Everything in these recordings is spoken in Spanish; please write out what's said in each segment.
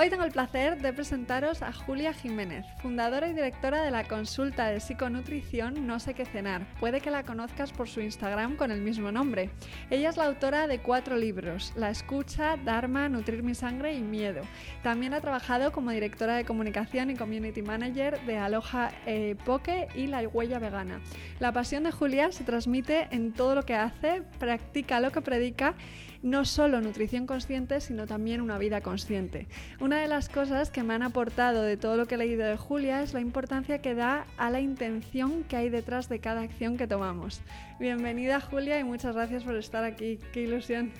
Hoy tengo el placer de presentaros a Julia Jiménez, fundadora y directora de la consulta de psiconutrición No sé qué cenar. Puede que la conozcas por su Instagram con el mismo nombre. Ella es la autora de cuatro libros, La escucha, Dharma, Nutrir mi sangre y Miedo. También ha trabajado como directora de comunicación y community manager de Aloha eh, Poke y La Huella Vegana. La pasión de Julia se transmite en todo lo que hace, practica lo que predica no solo nutrición consciente, sino también una vida consciente. Una de las cosas que me han aportado de todo lo que he leído de Julia es la importancia que da a la intención que hay detrás de cada acción que tomamos. Bienvenida Julia y muchas gracias por estar aquí. Qué ilusión.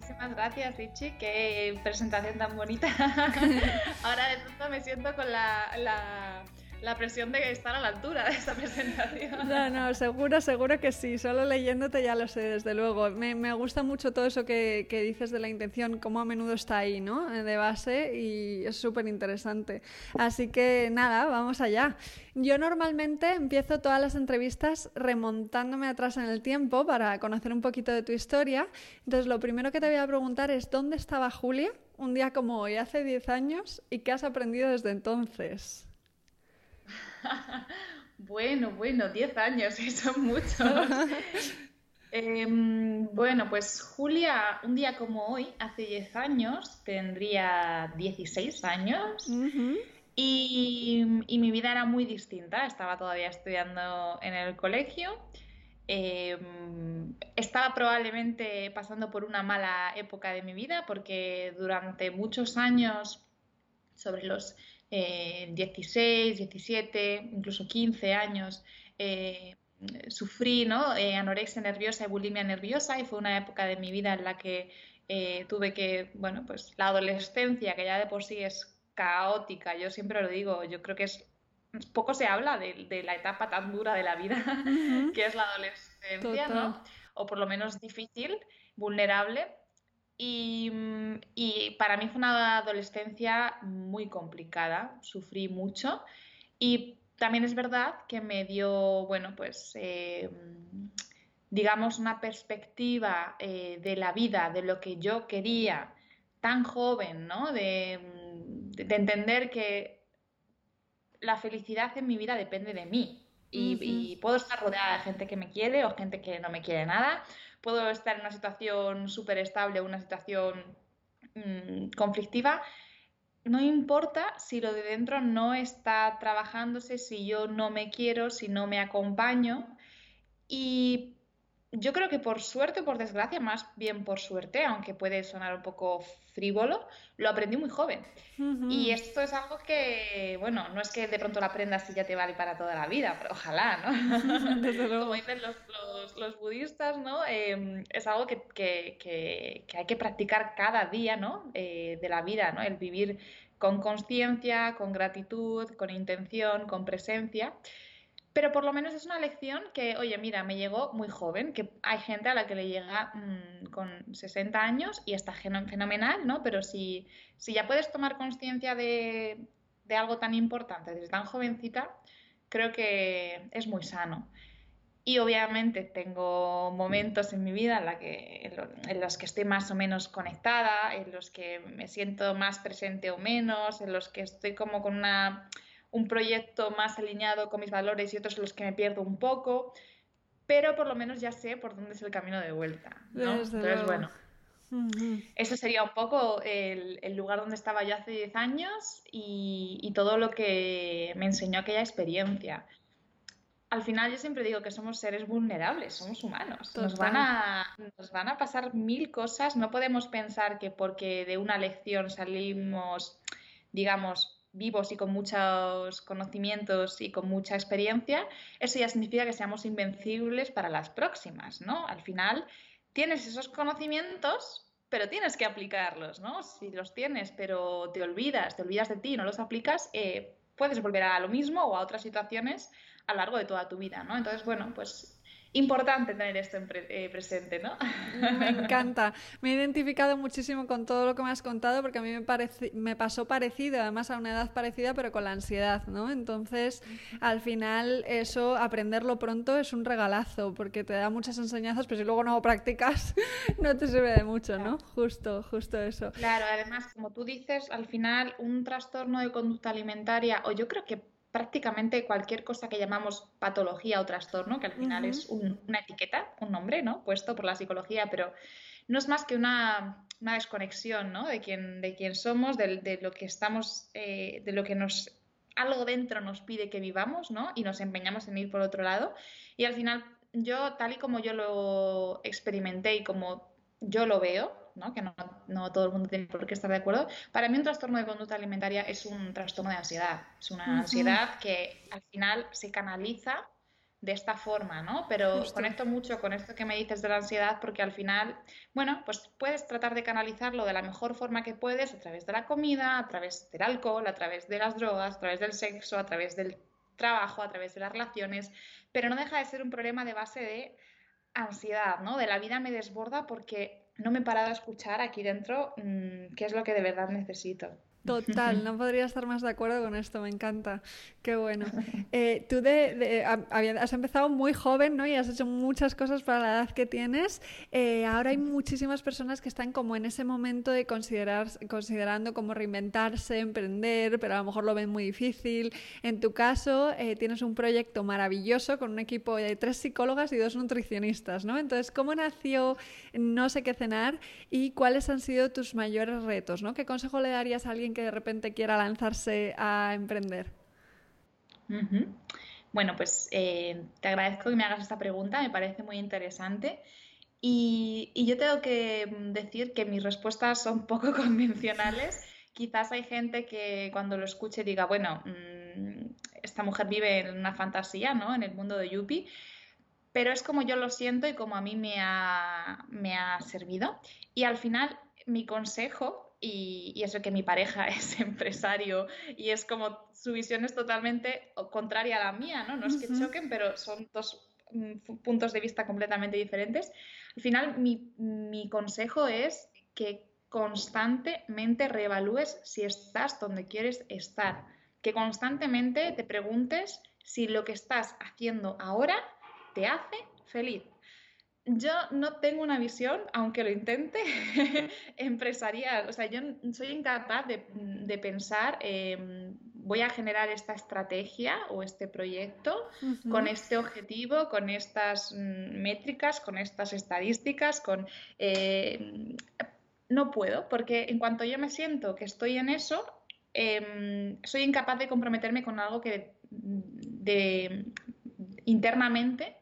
Muchísimas gracias, Richie. Qué presentación tan bonita. Ahora de pronto me siento con la la presión de estar a la altura de esta presentación. No, no, seguro, seguro que sí. Solo leyéndote ya lo sé, desde luego. Me, me gusta mucho todo eso que, que, dices de la intención, cómo a menudo está ahí, ¿no? De base y es súper interesante. Así que nada, vamos allá. Yo normalmente empiezo todas las entrevistas remontándome atrás en el tiempo para conocer un poquito de tu historia. Entonces, lo primero que te voy a preguntar es, ¿dónde estaba Julia un día como hoy, hace 10 años, y qué has aprendido desde entonces? bueno, bueno, 10 años, son muchos. Em, bueno, pues Julia, un día como hoy, hace 10 años, tendría 16 años. y, mi vida era muy distinta. Estaba todavía estudiando en el colegio. Em, estaba probablemente pasando por una mala época de mi vida porque durante muchos años, sobre los 16, 17, incluso 15 años, eh, sufrí ¿no? Eh, anorexia nerviosa y bulimia nerviosa y fue una época de mi vida en la que eh, tuve que, bueno, pues la adolescencia, que ya de por sí es caótica, yo siempre lo digo, yo creo que es poco se habla de, la etapa tan dura de la vida que es la adolescencia, ¿no? O por lo menos difícil, vulnerable. Y, para mí fue una adolescencia muy complicada, sufrí mucho. Y también es verdad que me dio, bueno, pues, eh, digamos, una perspectiva eh, de la vida, de lo que yo quería tan joven, ¿no? De, entender que la felicidad en mi vida depende de mí. Y, y puedo estar rodeada de gente que me quiere o gente que no me quiere nada puedo estar en una situación súper estable, una situación mm, conflictiva, no importa si lo de dentro no está trabajándose, si yo no me quiero, si no me acompaño. Yo creo que por suerte o por desgracia, más bien por suerte, aunque puede sonar un poco frívolo, lo aprendí muy joven. Y esto es algo que, bueno, no es que de pronto lo aprendas y ya te vale para toda la vida, pero ojalá, ¿no? Como dicen los, budistas, ¿no? Em, es algo que, hay que practicar cada día, ¿no? Eh, de la vida, ¿no? El vivir con conciencia, con gratitud, con intención, con presencia. Pero por lo menos es una lección que, oye, mira, me llegó muy joven, que hay gente a la que le llega mm, con 60 años y está fenomenal, ¿no? Pero si, si ya puedes tomar conciencia de, algo tan importante desde tan jovencita, creo que es muy sano. Y obviamente tengo momentos en mi vida en, que, en, los que estoy más o menos conectada, en los que me siento más presente o menos, en los que estoy como con una un proyecto más alineado con mis valores y otros en los que me pierdo un poco, pero por lo menos ya sé por dónde es el camino de vuelta. Entonces, bueno, eso sería un poco el, lugar donde estaba yo hace 10 años y, todo lo que me enseñó aquella experiencia. Al final yo siempre digo que somos seres vulnerables, somos humanos. Nos van, a, nos van a pasar mil cosas. No podemos pensar que porque de una lección salimos, digamos, vivos y con muchos conocimientos y con mucha experiencia, eso ya significa que seamos invencibles para las próximas, ¿no? Al final tienes esos conocimientos, pero tienes que aplicarlos, ¿no? Si los tienes, pero te olvidas, te olvidas de ti, no los aplicas, eh, puedes volver a lo mismo o a otras situaciones a lo largo de toda tu vida, ¿no? Entonces, bueno, pues importante tener esto en eh, presente, ¿no? Me encanta. Me he identificado muchísimo con todo lo que me has contado porque a mí me, me pasó parecido, además a una edad parecida, pero con la ansiedad, ¿no? Entonces, al final, eso, aprenderlo pronto es un regalazo porque te da muchas enseñanzas, pero si luego no lo practicas, no te sirve de mucho, ¿no? Justo, justo eso. Claro, además, como tú dices, al final, un trastorno de conducta alimentaria, o yo creo que prácticamente cualquier cosa que llamamos patología o trastorno, que al final es una etiqueta, un nombre, ¿no? Puesto por la psicología, pero no es más que una, desconexión, ¿no? De quién, de quién somos, de, lo que estamos, eh, de lo que nos algo dentro nos pide que vivamos, ¿no? Y nos empeñamos en ir por otro lado. Y al final, yo, tal y como yo lo experimenté y como yo lo veo, que no, todo el mundo tiene por qué estar de acuerdo. Para mí un trastorno de conducta alimentaria es un trastorno de ansiedad. Es una ansiedad que al final se canaliza de esta forma, ¿no? Pero conecto mucho con esto que me dices de la ansiedad porque al final, bueno, pues puedes tratar de canalizarlo de la mejor forma que puedes a través de la comida, a través del alcohol, a través de las drogas, a través del sexo, a través del trabajo, a través de las relaciones, pero no deja de ser un problema de base de ansiedad, ¿no? De la vida me desborda porque no me he parado a escuchar aquí dentro mm, qué es lo que de verdad necesito. Total, no podría estar más de acuerdo con esto, me encanta. Qué bueno. Eh, tú de, has empezado muy joven, ¿no? Y has hecho muchas cosas para la edad que tienes. Eh, ahora hay muchísimas personas que están como en ese momento de considerar, considerando como reinventarse, emprender, pero a lo mejor lo ven muy difícil. En tu caso, eh, tienes un proyecto maravilloso con un equipo de tres psicólogas y dos nutricionistas, ¿no? Entonces, ¿cómo nació No sé qué cenar y cuáles han sido tus mayores retos, ¿no? ¿Qué consejo le darías a alguien que de repente quiera lanzarse a emprender? Bueno, pues eh, te agradezco que me hagas esta pregunta, me parece muy interesante. Y, yo tengo que decir que mis respuestas son poco convencionales. Quizás hay gente que cuando lo escuche diga, bueno, mm, esta mujer vive en una fantasía, ¿no? En el mundo de Yuppie. Pero es como yo lo siento y como a mí me ha servido. Y al final, mi consejo y, eso que mi pareja es empresario y es como su visión es totalmente contraria a la mía, ¿no? No es que choquen, pero son dos mm, puntos de vista completamente diferentes. Al final, mi, mi consejo es que constantemente reevalúes si estás donde quieres estar, que constantemente te preguntes si lo que estás haciendo ahora te hace feliz yo no tengo una visión, aunque lo intente, empresarial. O sea, yo soy incapaz de, pensar, em, voy a generar esta estrategia o este proyecto con este objetivo, con estas mm, métricas, con estas estadísticas, con... Em, no puedo, porque en cuanto yo me siento que estoy en eso, em, soy incapaz de comprometerme con algo que de, internamente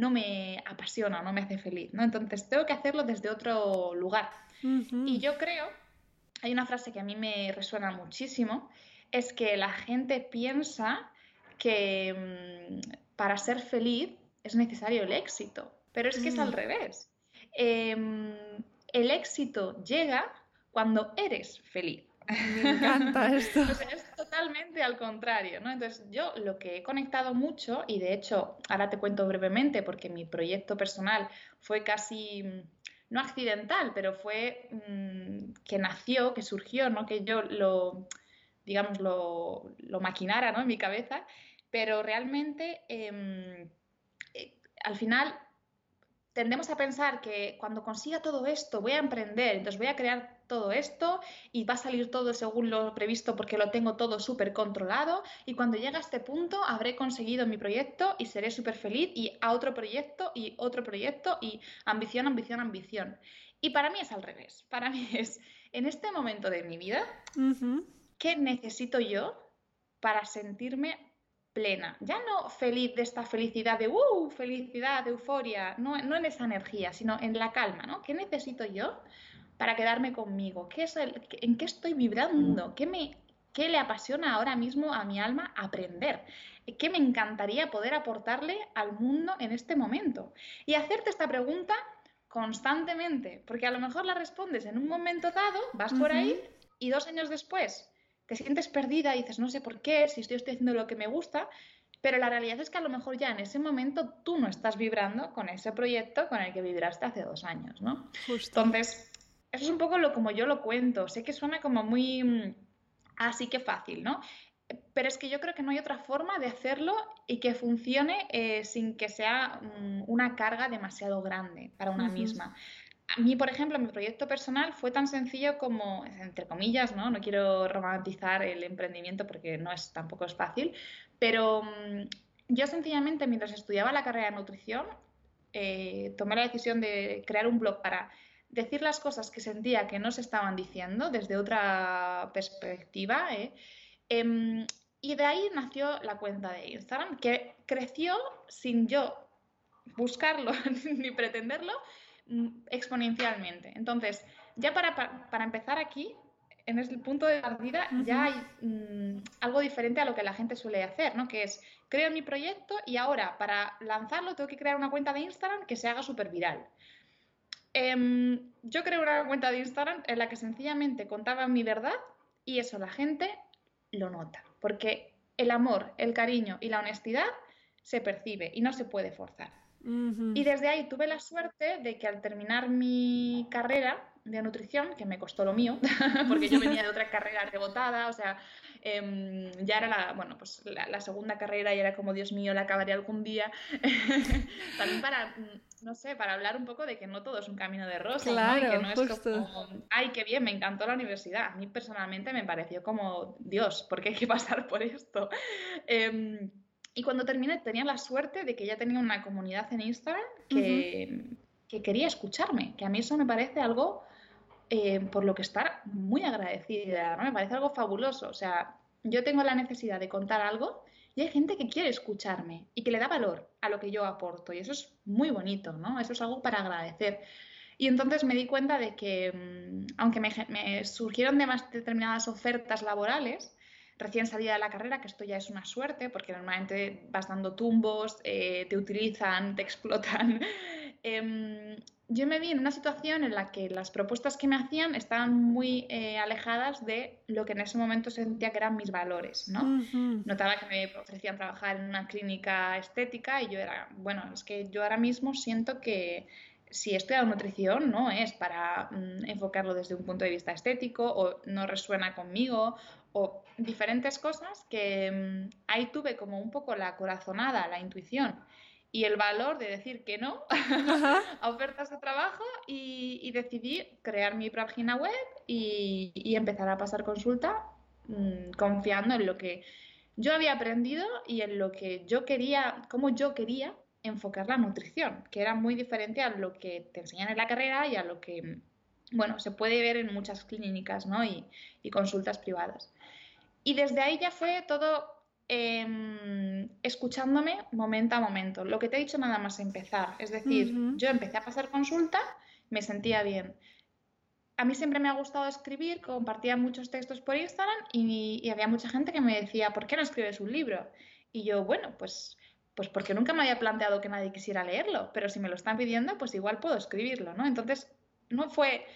no me apasiona, no me hace feliz, ¿no? Entonces tengo que hacerlo desde otro lugar. Y yo creo, hay una frase que a mí me resuena muchísimo, es que la gente piensa que mm, para ser feliz es necesario el éxito, pero es que es al mm. revés. Em, el éxito llega cuando eres feliz. Me encanta esto. es totalmente al contrario, ¿no? Entonces, yo lo que he conectado mucho, y de hecho, ahora te cuento brevemente, porque mi proyecto personal fue casi, mm, no accidental, pero fue mm, que nació, que surgió, ¿no? Que yo lo, digamos, lo, lo maquinara, ¿no? En mi cabeza, pero realmente, em, eh, al final tendemos a pensar que cuando consiga todo esto voy a emprender, entonces voy a crear todo esto y va a salir todo según lo previsto porque lo tengo todo súper controlado y cuando llegue a este punto habré conseguido mi proyecto y seré súper feliz y a otro proyecto y otro proyecto y ambición, ambición, ambición. Y para mí es al revés, para mí es en este momento de mi vida, ¿qué necesito yo para sentirme plena. Ya no feliz de esta felicidad de uh, felicidad, de euforia, no, no, en esa energía, sino en la calma, ¿no? ¿Qué necesito yo para quedarme conmigo? ¿Qué es el, ¿En qué estoy vibrando? ¿Qué, me, ¿Qué le apasiona ahora mismo a mi alma aprender? ¿Qué me encantaría poder aportarle al mundo en este momento? Y hacerte esta pregunta constantemente, porque a lo mejor la respondes en un momento dado, vas por ahí y dos años después te sientes perdida y dices, no sé por qué, si estoy, estoy haciendo lo que me gusta, pero la realidad es que a lo mejor ya en ese momento tú no estás vibrando con ese proyecto con el que vibraste hace dos años, ¿no? Entonces, eso es un poco lo como yo lo cuento. Sé que suena como muy mm, así que fácil, ¿no? Pero es que yo creo que no hay otra forma de hacerlo y que funcione eh, sin que sea mm, una carga demasiado grande para una misma. A mí, por ejemplo, mi proyecto personal fue tan sencillo como, entre comillas, ¿no? No quiero romantizar el emprendimiento porque no es tampoco es fácil, pero mm, yo sencillamente mientras estudiaba la carrera de nutrición eh, tomé la decisión de crear un blog para decir las cosas que sentía que no se estaban diciendo desde otra perspectiva. ¿eh? Em, y de ahí nació la cuenta de Instagram, que creció sin yo buscarlo ni pretenderlo mm, exponencialmente. Entonces, ya para, para, empezar aquí, en el punto de partida, ya hay mm, algo diferente a lo que la gente suele hacer, ¿no? Que es, creo mi proyecto y ahora para lanzarlo tengo que crear una cuenta de Instagram que se haga súper viral. Em, yo creo una cuenta de Instagram en la que sencillamente contaba mi verdad y eso la gente lo nota, porque el amor, el cariño y la honestidad se percibe y no se puede forzar. Y desde ahí tuve la suerte de que al terminar mi carrera de nutrición, que me costó lo mío, porque yo venía de otra carrera rebotada, o sea, Em, ya era la, bueno, pues la, segunda carrera y era como, Dios mío, la acabaré algún día. También para, mm, no sé, para hablar un poco de que no todo es un camino de rosas, claro, ¿no? Y que no es como, ay, qué bien, me encantó la universidad. A mí personalmente me pareció como, Dios, ¿por qué hay que pasar por esto? Em, y cuando terminé tenía la suerte de que ya tenía una comunidad en Instagram que, que quería escucharme, que a mí eso me parece algo eh, por lo que estar muy agradecida, ¿no? Me parece algo fabuloso. O sea, yo tengo la necesidad de contar algo hay gente que quiere escucharme y que le da valor a lo que yo aporto y eso es muy bonito, ¿no? Eso es algo para agradecer. Y entonces me di cuenta de que, mm, aunque me, surgieron determinadas ofertas laborales, recién salida de la carrera, que esto ya es una suerte, porque normalmente vas dando tumbos, eh, te utilizan, te explotan. Em, yo me vi en una situación en la que las propuestas que me hacían estaban muy eh, alejadas de lo que en ese momento sentía que eran mis valores, ¿no? Notaba que me ofrecían trabajar en una clínica estética y yo era, bueno, es que yo ahora mismo siento que si estudio nutrición no es para mm, enfocarlo desde un punto de vista estético o no resuena conmigo o diferentes cosas que mm, ahí tuve como un poco la corazonada, la intuición y el valor de decir que no a ofertas de trabajo y, decidí crear mi página web y, empezar a pasar consulta mm, confiando en lo que yo había aprendido y en lo que yo quería, cómo yo quería enfocar la nutrición, que era muy diferente a lo que te enseñan en la carrera y a lo que, bueno, se puede ver en muchas clínicas ¿no? y, y consultas privadas. Y desde ahí ya fue todo Em, escuchándome momento a momento. Lo que te he dicho nada más empezar. Es decir, yo empecé a pasar consulta, me sentía bien. A mí siempre me ha gustado escribir, compartía muchos textos por Instagram y, había mucha gente que me decía, ¿por qué no escribes un libro? Y yo, bueno, pues, pues porque nunca me había planteado que nadie quisiera leerlo, pero si me lo están pidiendo, pues igual puedo escribirlo, ¿no? Entonces, no fue,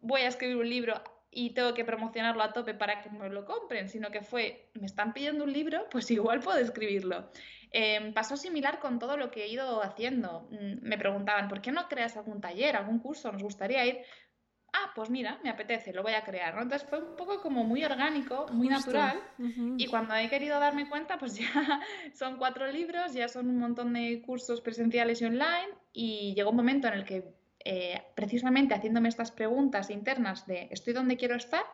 voy a escribir un libro y tengo que promocionarlo a tope para que me lo compren, sino que fue, me están pidiendo un libro, pues igual puedo escribirlo. Em, pasó similar con todo lo que he ido haciendo. Mm, me preguntaban, ¿por qué no creas algún taller, algún curso? Nos gustaría ir. Ah, pues mira, me apetece, lo voy a crear. Entonces fue un poco como muy orgánico, muy natural. Y cuando he querido darme cuenta, pues ya son cuatro libros, ya son un montón de cursos presenciales y online. Y llegó un momento en el que eh, precisamente haciéndome estas preguntas internas de ¿estoy donde quiero estar?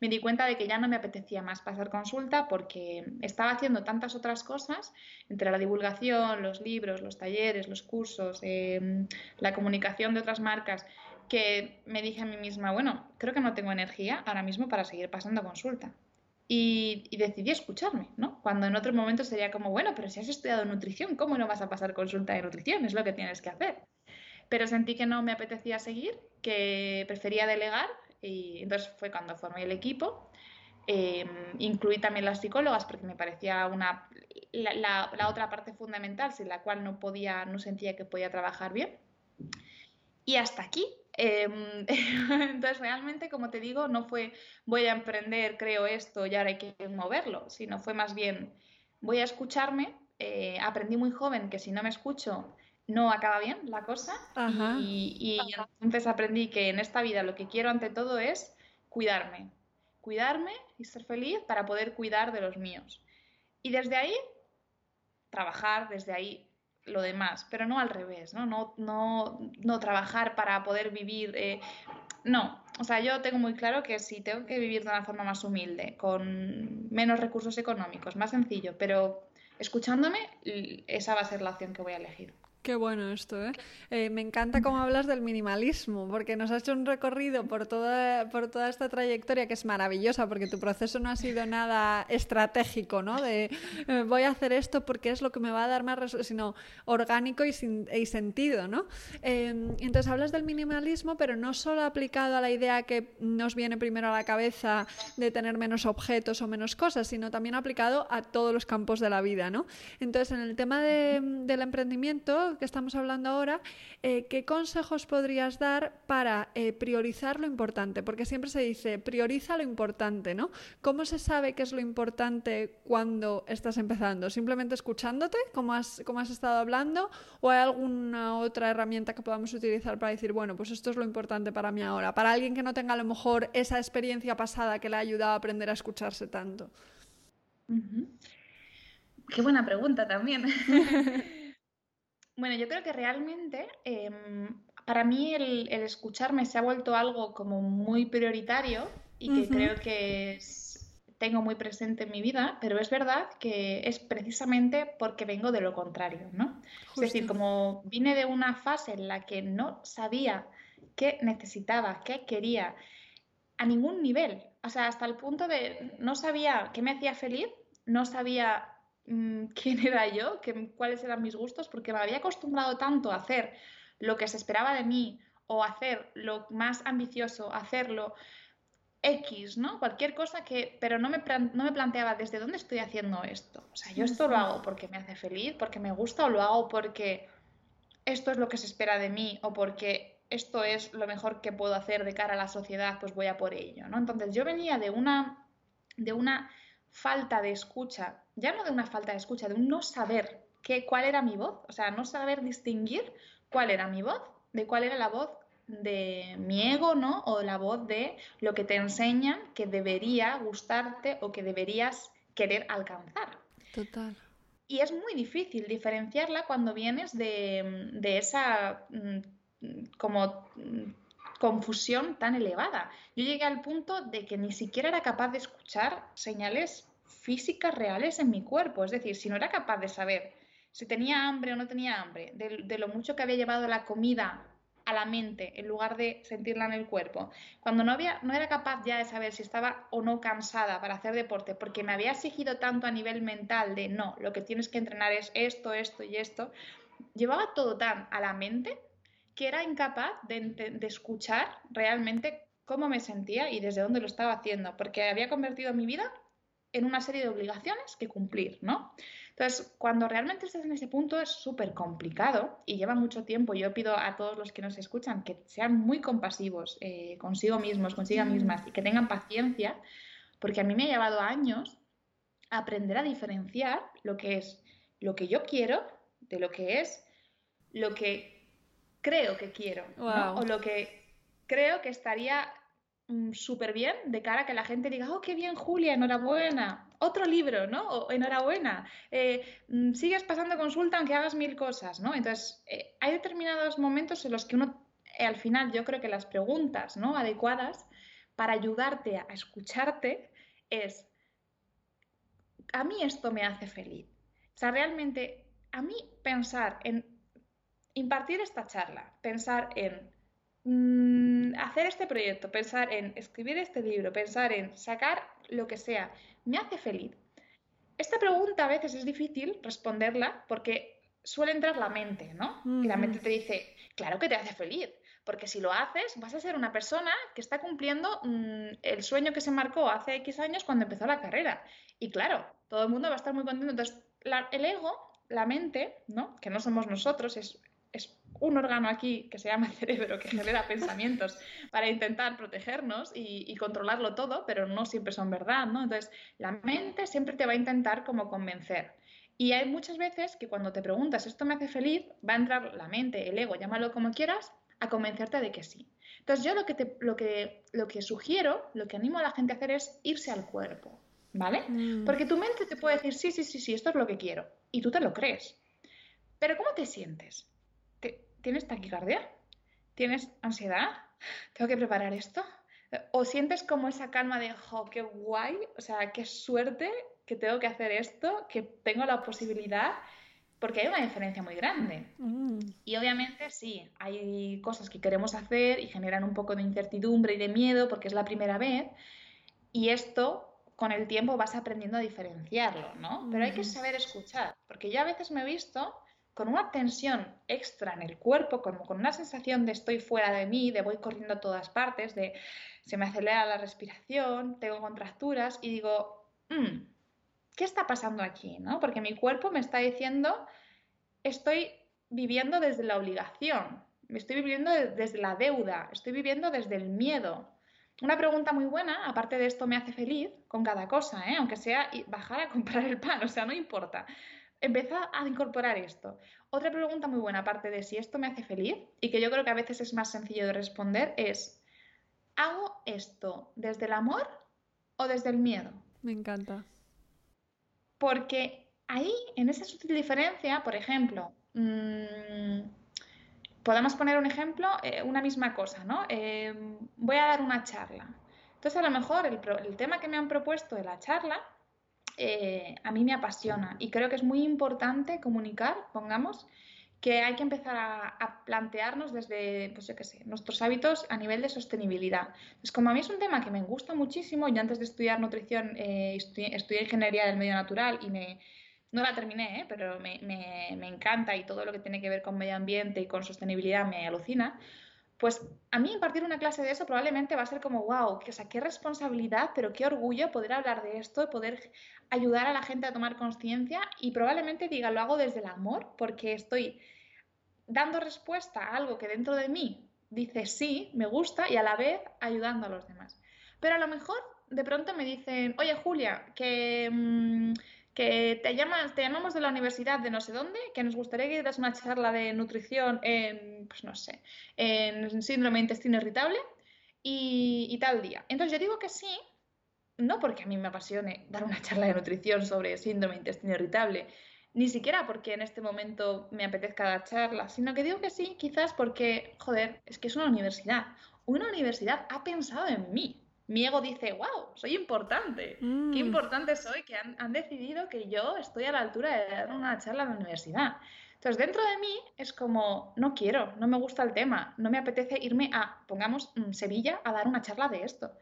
Me di cuenta de que ya no me apetecía más pasar consulta porque estaba haciendo tantas otras cosas, entre la divulgación, los libros, los talleres, los cursos, em, la comunicación de otras marcas, que me dije a mí misma, bueno, creo que no tengo energía ahora mismo para seguir pasando consulta. Y, y, decidí escucharme, ¿no? Cuando en otro momento sería como, bueno, pero si has estudiado nutrición, ¿cómo no vas a pasar consulta de nutrición? Es lo que tienes que hacer pero sentí que no me apetecía seguir, que prefería delegar y entonces fue cuando formé el equipo. Em, incluí también las psicólogas porque me parecía una, la, otra parte fundamental sin la cual no podía, no sentía que podía trabajar bien. Y hasta aquí, Em, entonces, realmente, como te digo, no fue voy a emprender, creo esto y ahora hay que moverlo, sino fue más bien voy a escucharme. Eh, aprendí muy joven que si no me escucho no acaba bien la cosa y, y entonces aprendí que en esta vida lo que quiero ante todo es cuidarme, cuidarme y ser feliz para poder cuidar de los míos. Y desde ahí, trabajar, desde ahí lo demás, pero no al revés, ¿no? No, no, no trabajar para poder vivir. Eh, no, o sea, yo tengo muy claro que si tengo que vivir de una forma más humilde, con menos recursos económicos, más sencillo, pero escuchándome, esa va a ser la opción que voy a elegir. Qué bueno esto, ¿eh? ¿eh? Me encanta cómo hablas del minimalismo, porque nos has hecho un recorrido por toda, por toda esta trayectoria que es maravillosa, porque tu proceso no ha sido nada estratégico, ¿no? De eh, voy a hacer esto porque es lo que me va a dar más resultados, sino orgánico y, sin, y sentido, ¿no? Em, entonces hablas del minimalismo, pero no solo aplicado a la idea que nos viene primero a la cabeza de tener menos objetos o menos cosas, sino también aplicado a todos los campos de la vida, ¿no? Entonces, en el tema de, del emprendimiento, que estamos hablando ahora, eh, ¿qué consejos podrías dar para eh, priorizar lo importante? Porque siempre se dice, prioriza lo importante, ¿no? ¿Cómo se sabe qué es lo importante cuando estás empezando? ¿Simplemente escuchándote, como has, como has estado hablando? ¿O hay alguna otra herramienta que podamos utilizar para decir, bueno, pues esto es lo importante para mí ahora? Para alguien que no tenga a lo mejor esa experiencia pasada que le ha ayudado a aprender a escucharse tanto. Qué buena pregunta también. Bueno, yo creo que realmente em, para mí el, escucharme se ha vuelto algo como muy prioritario y que creo que tengo muy presente en mi vida, pero es verdad que es precisamente porque vengo de lo contrario, ¿no? Es decir, como vine de una fase en la que no sabía qué necesitaba, qué quería, a ningún nivel, o sea, hasta el punto de no sabía qué me hacía feliz, no sabía Mm, quién era yo, cuáles eran mis gustos, porque me había acostumbrado tanto a hacer lo que se esperaba de mí o hacer lo más ambicioso, hacerlo X, ¿no? Cualquier cosa que, pero no me, no me planteaba desde dónde estoy haciendo esto. O sea, yo esto lo hago porque me hace feliz, porque me gusta o lo hago porque esto es lo que se espera de mí o porque esto es lo mejor que puedo hacer de cara a la sociedad, pues voy a por ello, ¿no? Entonces yo venía de una, de una falta de escucha, ya no de una falta de escucha, de un no saber qué, cuál era mi voz, o sea, no saber distinguir cuál era mi voz, de cuál era la voz de mi ego, ¿no? O la voz de lo que te enseñan que debería gustarte o que deberías querer alcanzar. Total. Y es muy difícil diferenciarla cuando vienes de, de esa mm, como confusión tan elevada. Yo llegué al punto de que ni siquiera era capaz de escuchar señales físicas reales en mi cuerpo. Es decir, si no era capaz de saber si tenía hambre o no tenía hambre, de, lo mucho que había llevado la comida a la mente en lugar de sentirla en el cuerpo. Cuando no, había, no era capaz ya de saber si estaba o no cansada para hacer deporte, porque me había exigido tanto a nivel mental de no, lo que tienes que entrenar es esto, esto y esto, llevaba todo tan a la mente que era incapaz de, escuchar realmente cómo me sentía y desde dónde lo estaba haciendo, porque había convertido mi vida en una serie de obligaciones que cumplir, ¿no? Entonces, cuando realmente estás en ese punto es súper complicado y lleva mucho tiempo. Yo pido a todos los que nos escuchan que sean muy compasivos eh, consigo mismos, consigo mismas y que tengan paciencia, porque a mí me ha llevado años aprender a diferenciar lo que es lo que yo quiero de lo que es lo que creo que quiero, o lo que creo que estaría mm, súper bien de cara a que la gente diga, oh, qué bien, Julia, enhorabuena, otro libro, ¿no? O, enhorabuena, eh, mm, sigues pasando consulta aunque hagas mil cosas, ¿no? Entonces, eh, hay determinados momentos en los que uno, eh, al final, yo creo que las preguntas, ¿no? Adecuadas para ayudarte a escucharte es, a mí esto me hace feliz. O sea, realmente, a mí pensar en impartir esta charla, pensar en mm, hacer este proyecto, pensar en escribir este libro, pensar en sacar lo que sea, me hace feliz. Esta pregunta a veces es difícil responderla porque suele entrar la mente, ¿no? Y la mente te dice, claro que te hace feliz, porque si lo haces vas a ser una persona que está cumpliendo mm, el sueño que se marcó hace X años cuando empezó la carrera. Y claro, todo el mundo va a estar muy contento. Entonces, el ego, la mente, ¿no? Que no somos nosotros, es es un órgano aquí que se llama cerebro, que genera pensamientos para intentar protegernos y, controlarlo todo, pero no siempre son verdad, ¿no? Entonces, la mente siempre te va a intentar como convencer. Y hay muchas veces que cuando te preguntas, ¿esto me hace feliz? Va a entrar la mente, el ego, llámalo como quieras, a convencerte de que sí. Entonces, yo lo que, te, lo que, lo que sugiero, lo que animo a la gente a hacer es irse al cuerpo, ¿vale? Mm. Porque tu mente te puede decir, sí, sí, sí, sí, esto es lo que quiero. Y tú te lo crees. Pero ¿cómo te sientes? ¿Tienes taquicardia? ¿Tienes ansiedad? ¿Tengo que preparar esto? ¿O sientes como esa calma de, oh, qué guay, o sea, qué suerte que tengo que hacer esto, que tengo la posibilidad? Porque hay una diferencia muy grande. Mm. Y obviamente sí, hay cosas que queremos hacer y generan un poco de incertidumbre y de miedo porque es la primera vez. Y esto con el tiempo vas aprendiendo a diferenciarlo, ¿no? Pero hay que saber escuchar, porque yo a veces me he visto con una tensión extra en el cuerpo, como con una sensación de estoy fuera de mí, de voy corriendo a todas partes, de se me acelera la respiración, tengo contracturas y digo, mm, ¿qué está pasando aquí? ¿no? Porque mi cuerpo me está diciendo, estoy viviendo desde la obligación, estoy viviendo desde la deuda, estoy viviendo desde el miedo. Una pregunta muy buena, aparte de esto me hace feliz con cada cosa, ¿eh? aunque sea bajar a comprar el pan, o sea, no importa empezar a incorporar esto. Otra pregunta muy buena, aparte de si esto me hace feliz, y que yo creo que a veces es más sencillo de responder, es, ¿hago esto desde el amor o desde el miedo? Me encanta. Porque ahí, en esa sutil diferencia, por ejemplo, mmm, podemos poner un ejemplo, eh, una misma cosa, ¿no? Eh, voy a dar una charla. Entonces, a lo mejor el tema que me han propuesto de la charla eh, a mí me apasiona y creo que es muy importante comunicar, pongamos, que hay que empezar a, plantearnos desde, pues yo qué sé, nuestros hábitos a nivel de sostenibilidad. Pues como a mí es un tema que me gusta muchísimo, yo antes de estudiar nutrición eh, estudié, ingeniería del medio natural y no la terminé, ¿eh? pero me, me, encanta y todo lo que tiene que ver con medio ambiente y con sostenibilidad me alucina pues a mí impartir una clase de eso probablemente va a ser como, wow, que, qué responsabilidad, pero qué orgullo poder hablar de esto y poder ayudar a la gente a tomar conciencia y probablemente diga, lo hago desde el amor, porque estoy dando respuesta a algo que dentro de mí dice sí, me gusta y a la vez ayudando a los demás. Pero a lo mejor de pronto me dicen, oye Julia, que... Mm, que te, llamas, te llamamos de la universidad de no sé dónde, que nos gustaría que dieras una charla de nutrición en, pues no sé, en síndrome de intestino irritable y, tal día. Entonces yo digo que sí, no porque a mí me apasione dar una charla de nutrición sobre síndrome de intestino irritable, ni siquiera porque en este momento me apetezca dar charla, sino que digo que sí, quizás porque, joder, es que es una universidad. Una universidad ha pensado en mí mi ego dice, wow, soy importante, qué mm. importante soy, que han, decidido que yo estoy a la altura de dar una charla en la universidad. Entonces, dentro de mí es como, no quiero, no me gusta el tema, no me apetece irme a, pongamos, mm, Sevilla a dar una charla de esto.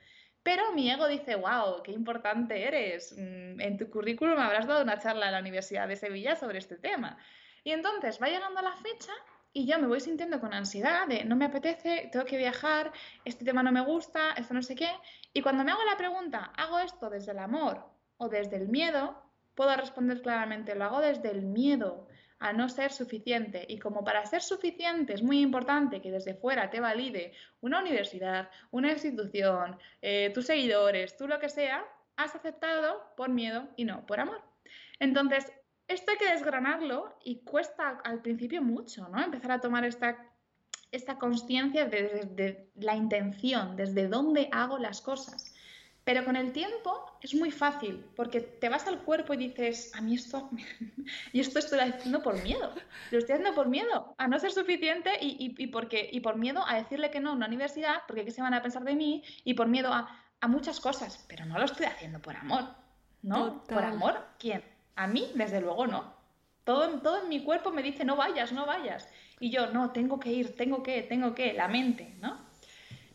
Pero mi ego dice, wow, qué importante eres. Mm, en tu currículum habrás dado una charla en la Universidad de Sevilla sobre este tema. Y entonces va llegando la fecha y yo me voy sintiendo con ansiedad de no me apetece, tengo que viajar, este tema no me gusta, esto no sé qué. Y cuando me hago la pregunta, ¿hago esto desde el amor o desde el miedo? Puedo responder claramente, lo hago desde el miedo a no ser suficiente. Y como para ser suficiente es muy importante que desde fuera te valide una universidad, una institución, eh, tus seguidores, tú lo que sea, has aceptado por miedo y no por amor. Entonces, esto hay que desgranarlo y cuesta al principio mucho, ¿no? Empezar a tomar esta, esta conciencia de, la intención, desde dónde hago las cosas. Pero con el tiempo es muy fácil, porque te vas al cuerpo y dices, a mí esto, y esto estoy haciendo por miedo. Lo estoy haciendo por miedo a no ser suficiente y, y, porque, y por miedo a decirle que no a una universidad, porque qué se van a pensar de mí, y por miedo a, a muchas cosas. Pero no lo estoy haciendo por amor, ¿no? ¿Por amor? ¿Quién? A mí, desde luego, no. Todo, todo en mi cuerpo me dice, no vayas, no vayas. Y yo, no, tengo que ir, tengo que, tengo que, la mente, ¿no?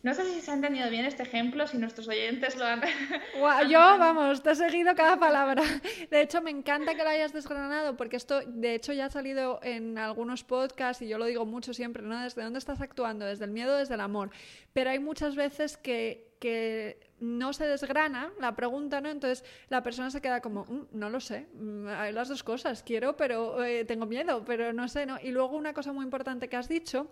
No sé si se ha entendido bien este ejemplo, si nuestros oyentes lo han... yo, vamos, te he seguido cada palabra. De hecho, me encanta que lo hayas desgranado, porque esto, de hecho, ya ha salido en algunos podcasts, y yo lo digo mucho siempre, ¿no? ¿Desde dónde estás actuando? ¿Desde el miedo o desde el amor? Pero hay muchas veces que, que no se desgrana la pregunta, ¿no? Entonces la persona se queda como, mm, no lo sé, mm, hay las dos cosas, quiero, pero eh, tengo miedo, pero no sé, ¿no? Y luego una cosa muy importante que has dicho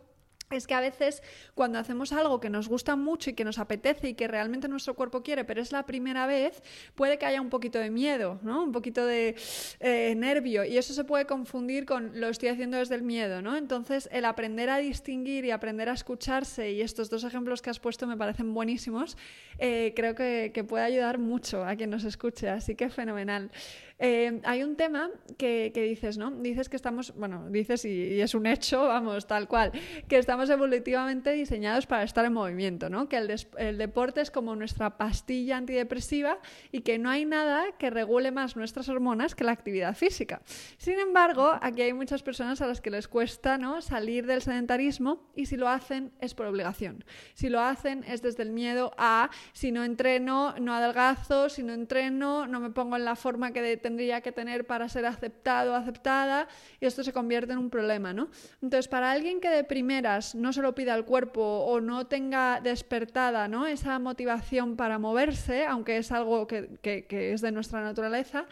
es que a veces cuando hacemos algo que nos gusta mucho y que nos apetece y que realmente nuestro cuerpo quiere, pero es la primera vez, puede que haya un poquito de miedo, ¿no? Un poquito de eh, nervio y eso se puede confundir con lo estoy haciendo desde el miedo, ¿no? Entonces el aprender a distinguir y aprender a escucharse y estos dos ejemplos que has puesto me parecen buenísimos, eh, creo que, que puede ayudar mucho a quien nos escuche, así que fenomenal. Eh, hay un tema que, dices, ¿no? Dices que estamos, bueno, dices y, es un hecho, vamos, tal cual, que estamos evolutivamente diseñados para estar en movimiento, ¿no? Que el, deporte es como nuestra pastilla antidepresiva y que no hay nada que regule más nuestras hormonas que la actividad física. Sin embargo, aquí hay muchas personas a las que les cuesta, ¿no? Salir del sedentarismo y si lo hacen es por obligación. Si lo hacen es desde el miedo a si no entreno, no adelgazo, si no entreno, no me pongo en la forma que de tendría que tener para ser aceptado o aceptada y esto se convierte en un problema, ¿no? Entonces, para alguien que de primeras no se lo pida al cuerpo o no tenga despertada ¿no? esa motivación para moverse, aunque es algo que, es de nuestra naturaleza,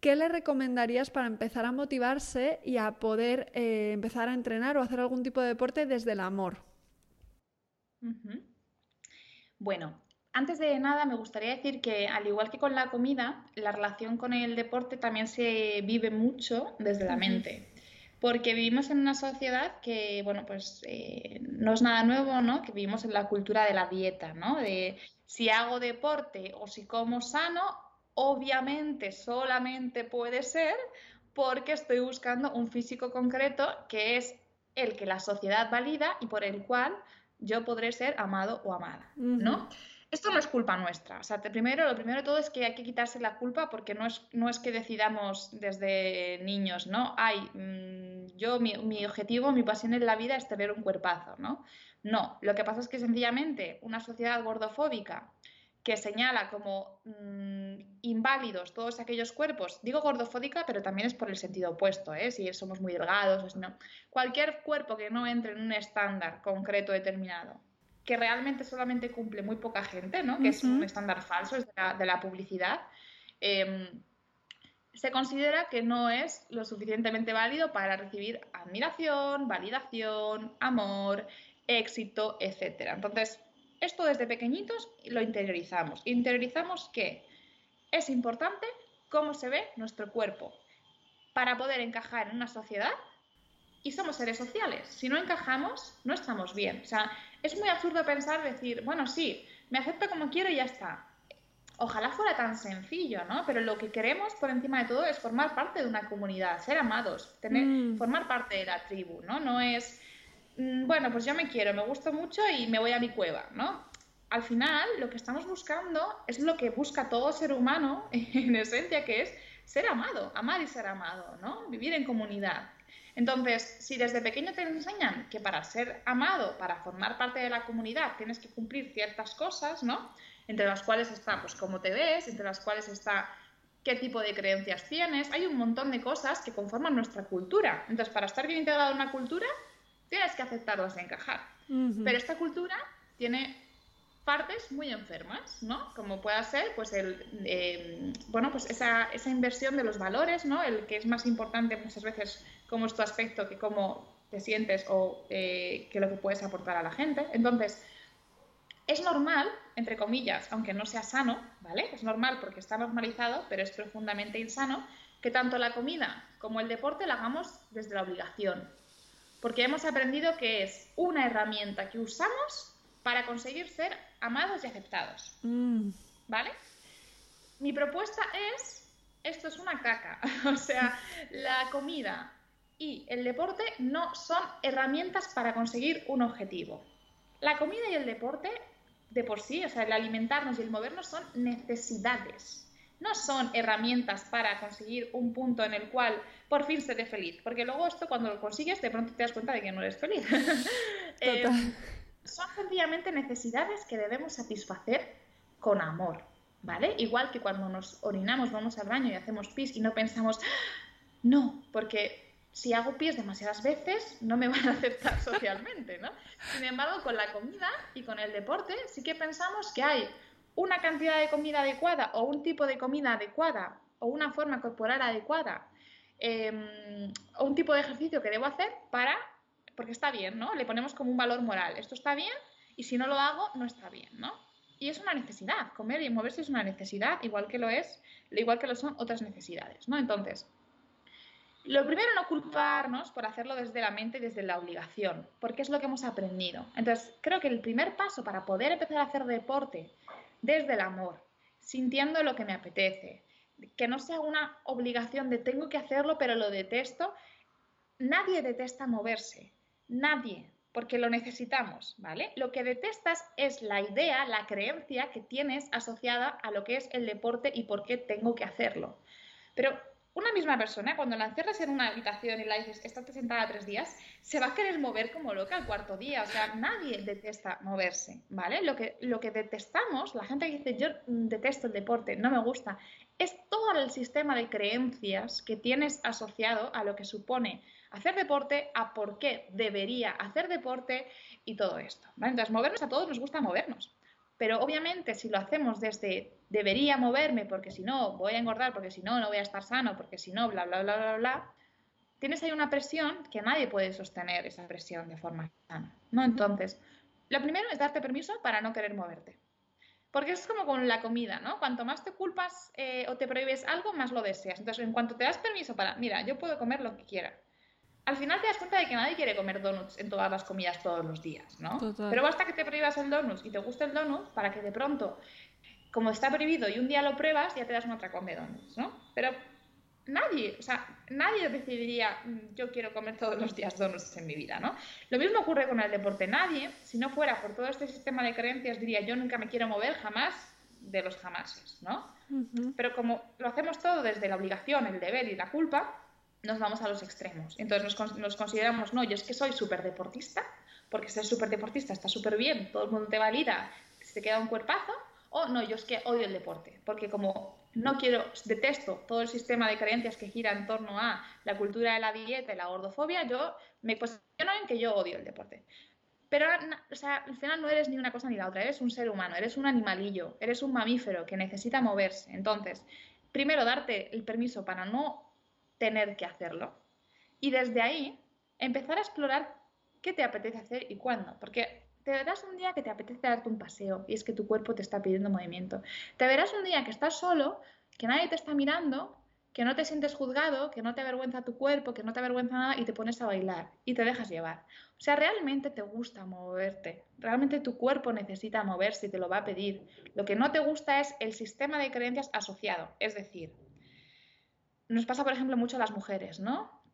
¿qué le recomendarías para empezar a motivarse y a poder eh, empezar a entrenar o hacer algún tipo de deporte desde el amor? Bueno, antes de nada, me gustaría decir que, al igual que con la comida, la relación con el deporte también se vive mucho desde la mente. Porque vivimos en una sociedad que, bueno, pues eh, no es nada nuevo, ¿no? Que vivimos en la cultura de la dieta, ¿no? De si hago deporte o si como sano, obviamente solamente puede ser porque estoy buscando un físico concreto que es el que la sociedad valida y por el cual yo podré ser amado o amada, ¿no? Esto no es culpa nuestra. O sea, primero, lo primero de todo es que hay que quitarse la culpa porque no es, no es que decidamos desde niños, ¿no? Ay, mm, yo, mi, objetivo, mi pasión en la vida es tener un cuerpazo, ¿no? No, lo que pasa es que sencillamente una sociedad gordofóbica que señala como mm, inválidos todos aquellos cuerpos, digo gordofóbica, pero también es por el sentido opuesto, ¿eh? si somos muy delgados, o si no, cualquier cuerpo que no entre en un estándar concreto determinado que realmente solamente cumple muy poca gente, ¿no? que es un estándar falso, es de la, publicidad, em, se considera que no es lo suficientemente válido para recibir admiración, validación, amor, éxito, etc. Entonces, esto desde pequeñitos lo interiorizamos. Interiorizamos que es importante cómo se ve nuestro cuerpo para poder encajar en una sociedad y somos seres sociales. Si no encajamos, no estamos bien. O sea, es muy absurdo pensar, decir, bueno, sí, me acepto como quiero y ya está. Ojalá fuera tan sencillo, ¿no? Pero lo que queremos por encima de todo es formar parte de una comunidad, ser amados, tener, mm. formar parte de la tribu, ¿no? No es, mm, bueno, pues yo me quiero, me gusto mucho y me voy a mi cueva, ¿no? Al final, lo que estamos buscando es lo que busca todo ser humano, en esencia, que es ser amado, amar y ser amado, ¿no? Vivir en comunidad. Entonces, si desde pequeño te enseñan que para ser amado, para formar parte de la comunidad, tienes que cumplir ciertas cosas, ¿no? Entre las cuales está, pues, cómo te ves, entre las cuales está qué tipo de creencias tienes. Hay un montón de cosas que conforman nuestra cultura. Entonces, para estar bien integrado en una cultura, tienes que aceptarlas y encajar. Pero esta cultura tiene partes muy enfermas, ¿no? Como pueda ser, pues, el, eh, bueno, pues esa, esa, inversión de los valores, ¿no? El que es más importante muchas veces cómo es tu aspecto que cómo te sientes o eh, que lo que puedes aportar a la gente. Entonces, es normal, entre comillas, aunque no sea sano, ¿vale? Es normal porque está normalizado, pero es profundamente insano, que tanto la comida como el deporte la hagamos desde la obligación. Porque hemos aprendido que es una herramienta que usamos para conseguir ser amados y aceptados. Mm. ¿Vale? Mi propuesta es, esto es una caca, o sea, la comida y el deporte no son herramientas para conseguir un objetivo. La comida y el deporte, de por sí, o sea, el alimentarnos y el movernos son necesidades. No son herramientas para conseguir un punto en el cual por fin seré feliz. Porque luego esto cuando lo consigues, de pronto te das cuenta de que no eres feliz. Eh, son sencillamente necesidades que debemos satisfacer con amor, ¿vale? Igual que cuando nos orinamos, vamos al baño y hacemos pis y no pensamos, no, porque si hago pis demasiadas veces, no me van a aceptar socialmente, ¿no? Sin embargo, con la comida y con el deporte, sí que pensamos que hay una cantidad de comida adecuada o un tipo de comida adecuada o una forma corporal adecuada em, o un tipo de ejercicio que debo hacer para, porque está bien, ¿no? Le ponemos como un valor moral. Esto está bien y si no lo hago, no está bien, ¿no? Y es una necesidad. Comer y moverse es una necesidad, igual que lo es, igual que lo son otras necesidades, ¿no? Entonces, lo primero, no culparnos por hacerlo desde la mente desde la obligación, porque es lo que hemos aprendido. Entonces, creo que el primer paso para poder empezar a hacer deporte desde el amor, sintiendo lo que me apetece, que no sea una obligación de tengo que hacerlo, pero lo detesto. Nadie detesta moverse, nadie, porque lo necesitamos, ¿vale? Lo que detestas es la idea, la creencia que tienes asociada a lo que es el deporte y por qué tengo que hacerlo. Pero una misma persona, cuando la encierras en una habitación y la dices, estate sentada tres días, se va a querer mover como loca al cuarto día. O sea, nadie detesta moverse, ¿vale? Lo que, lo que detestamos, la gente que dice, yo detesto el deporte, no me gusta, es todo el sistema de creencias que tienes asociado a lo que supone hacer deporte, a por qué debería hacer deporte y todo esto. ¿vale? Entonces, movernos a todos nos gusta movernos. Pero obviamente si lo hacemos desde debería moverme porque si no voy a engordar, porque si no no voy a estar sano, porque si no bla, bla, bla, bla, bla, tienes ahí una presión que nadie puede sostener esa presión de forma sana. ¿no? Entonces, lo primero es darte permiso para no querer moverte. Porque es como con la comida, ¿no? Cuanto más te culpas eh, o te prohíbes algo, más lo deseas. Entonces, en cuanto te das permiso para, mira, yo puedo comer lo que quiera, al final te das cuenta de que nadie quiere comer donuts en todas las comidas todos los días, ¿no? Pero basta que te prohíbas el donut y te guste el donut para que de pronto, como está prohibido y un día lo pruebas, ya te das una otra come donuts, ¿no? Pero nadie, o sea, nadie decidiría, mm, yo quiero comer todos los días donuts en mi vida, ¿no? Lo mismo ocurre con el deporte. Nadie, si no fuera por todo este sistema de creencias, diría, yo nunca me quiero mover jamás de los jamases, ¿no? Pero como lo hacemos todo desde la obligación, el deber y la culpa, nos vamos a los extremos. Entonces nos, consideramos, no, yo es que soy súper deportista, porque ser súper deportista está súper bien, todo el mundo te valida, se te queda un cuerpazo, o no, yo es que odio el deporte, porque como no quiero, detesto todo el sistema de creencias que gira en torno a la cultura de la dieta y la gordofobia, yo me posiciono en que yo odio el deporte. Pero o sea, al final no eres ni una cosa ni la otra, eres un ser humano, eres un animalillo, eres un mamífero que necesita moverse. Entonces, primero darte el permiso para no tener que hacerlo. Y desde ahí empezar a explorar qué te apetece hacer y cuándo. Porque te verás un día que te apetece darte un paseo y es que tu cuerpo te está pidiendo movimiento. Te verás un día que estás solo, que nadie te está mirando, que no te sientes juzgado, que no te avergüenza tu cuerpo, que no te avergüenza nada y te pones a bailar y te dejas llevar. O sea, realmente te gusta moverte, realmente tu cuerpo necesita moverse y te lo va a pedir. Lo que no te gusta es el sistema de creencias asociado, es decir, nos pasa, por ejemplo, mucho a las mujeres, ¿no?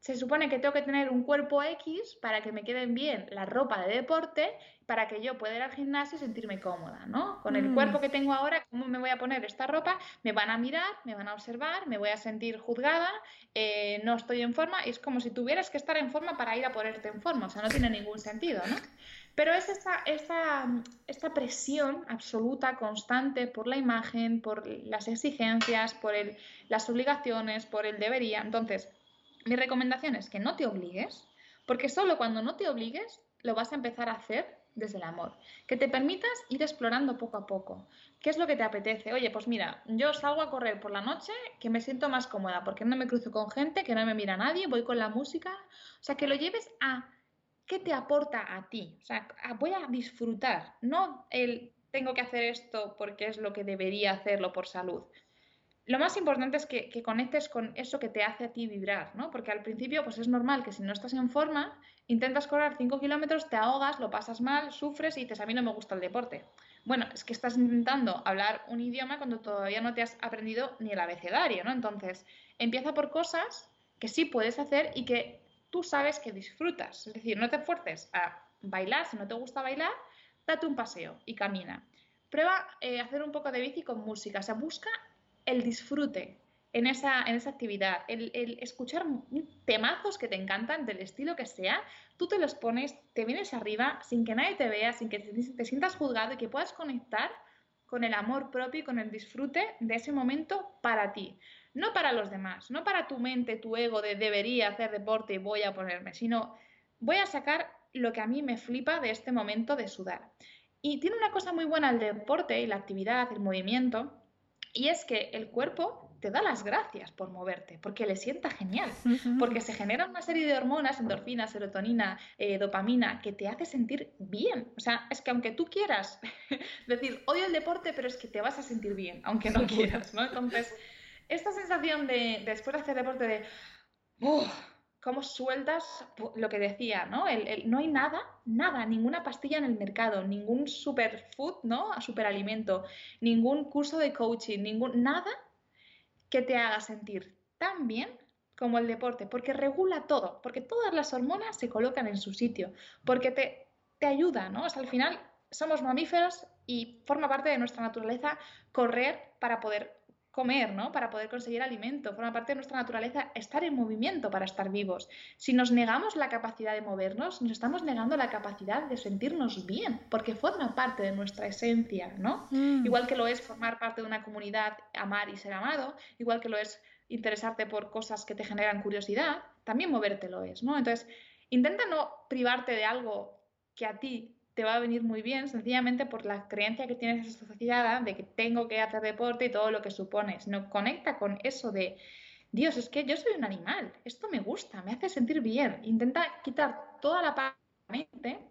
Se supone que tengo que tener un cuerpo X para que me queden bien la ropa de deporte, para que yo pueda ir al gimnasio y sentirme cómoda, ¿no? Con el mm. cuerpo que tengo ahora, ¿cómo me voy a poner esta ropa? Me van a mirar, me van a observar, me voy a sentir juzgada, eh, no estoy en forma, y es como si tuvieras que estar en forma para ir a ponerte en forma, o sea, no tiene ningún sentido, ¿no? Pero es esta, esta, presión absoluta, constante por la imagen, por las exigencias, por el, las obligaciones, por el debería. Entonces, mi recomendación es que no te obligues, porque solo cuando no te obligues lo vas a empezar a hacer desde el amor. Que te permitas ir explorando poco a poco. ¿Qué es lo que te apetece? Oye, pues mira, yo salgo a correr por la noche que me siento más cómoda porque no me cruzo con gente, que no me mira nadie, voy con la música. O sea, que lo lleves a ¿qué te aporta a ti? O sea, voy a disfrutar, no el tengo que hacer esto porque es lo que debería hacerlo por salud. Lo más importante es que, conectes con eso que te hace a ti vibrar, ¿no? Porque al principio, pues es normal que si no estás en forma, intentas correr 5 kilómetros, te ahogas, lo pasas mal, sufres y dices, a mí no me gusta el deporte. Bueno, es que estás intentando hablar un idioma cuando todavía no te has aprendido ni el abecedario, ¿no? Entonces, empieza por cosas que sí puedes hacer y que tú sabes que disfrutas. Es decir, no te fuerces a bailar, si no te gusta bailar, date un paseo y camina. Prueba eh, hacer un poco de bici con música, o sea, busca el disfrute, en esa, en esa actividad. El, escuchar temazos que te encantan, del estilo que sea, tú te los pones, te vienes arriba sin que nadie te vea, sin que te, sientas juzgado y que puedas conectar con el amor propio y con el disfrute de ese momento para ti. No para los demás, no para tu mente, tu ego de debería hacer deporte y voy a ponerme, sino voy a sacar lo que a mí me flipa de este momento de sudar. Y tiene una cosa muy buena el deporte y la actividad, el movimiento, y es que el cuerpo te da las gracias por moverte, porque le sienta genial, porque se generan una serie de hormonas, endorfina, serotonina, eh, dopamina, que te hace sentir bien. O sea, es que aunque tú quieras decir, odio el deporte, pero es que te vas a sentir bien, aunque no quieras, ¿no? Entonces, esta sensación de, después de hacer deporte, de, cómo sueltas lo que decía, ¿no? no hay nada, nada, ninguna pastilla en el mercado, ningún superfood, ¿no? Superalimento, ningún curso de coaching, ningún, nada que te haga sentir tan bien como el deporte, porque regula todo, porque todas las hormonas se colocan en su sitio, porque te, te ayuda, ¿no? al final somos mamíferos y forma parte de nuestra naturaleza correr para poder comer, ¿no? Para poder conseguir alimento. Forma parte de nuestra naturaleza estar en movimiento para estar vivos. Si nos negamos la capacidad de movernos, nos estamos negando la capacidad de sentirnos bien, porque forma parte de nuestra esencia, ¿no? Mm. Igual que lo es formar parte de una comunidad, amar y ser amado, igual que lo es interesarte por cosas que te generan curiosidad, también moverte lo es, ¿no? Entonces, intenta no privarte de algo que a ti te va a venir muy bien sencillamente por la creencia que tienes asociada de que tengo que hacer deporte y todo lo que supones. No conecta con eso de, Dios, es que yo soy un animal, esto me gusta, me hace sentir bien. Intenta quitar toda la parte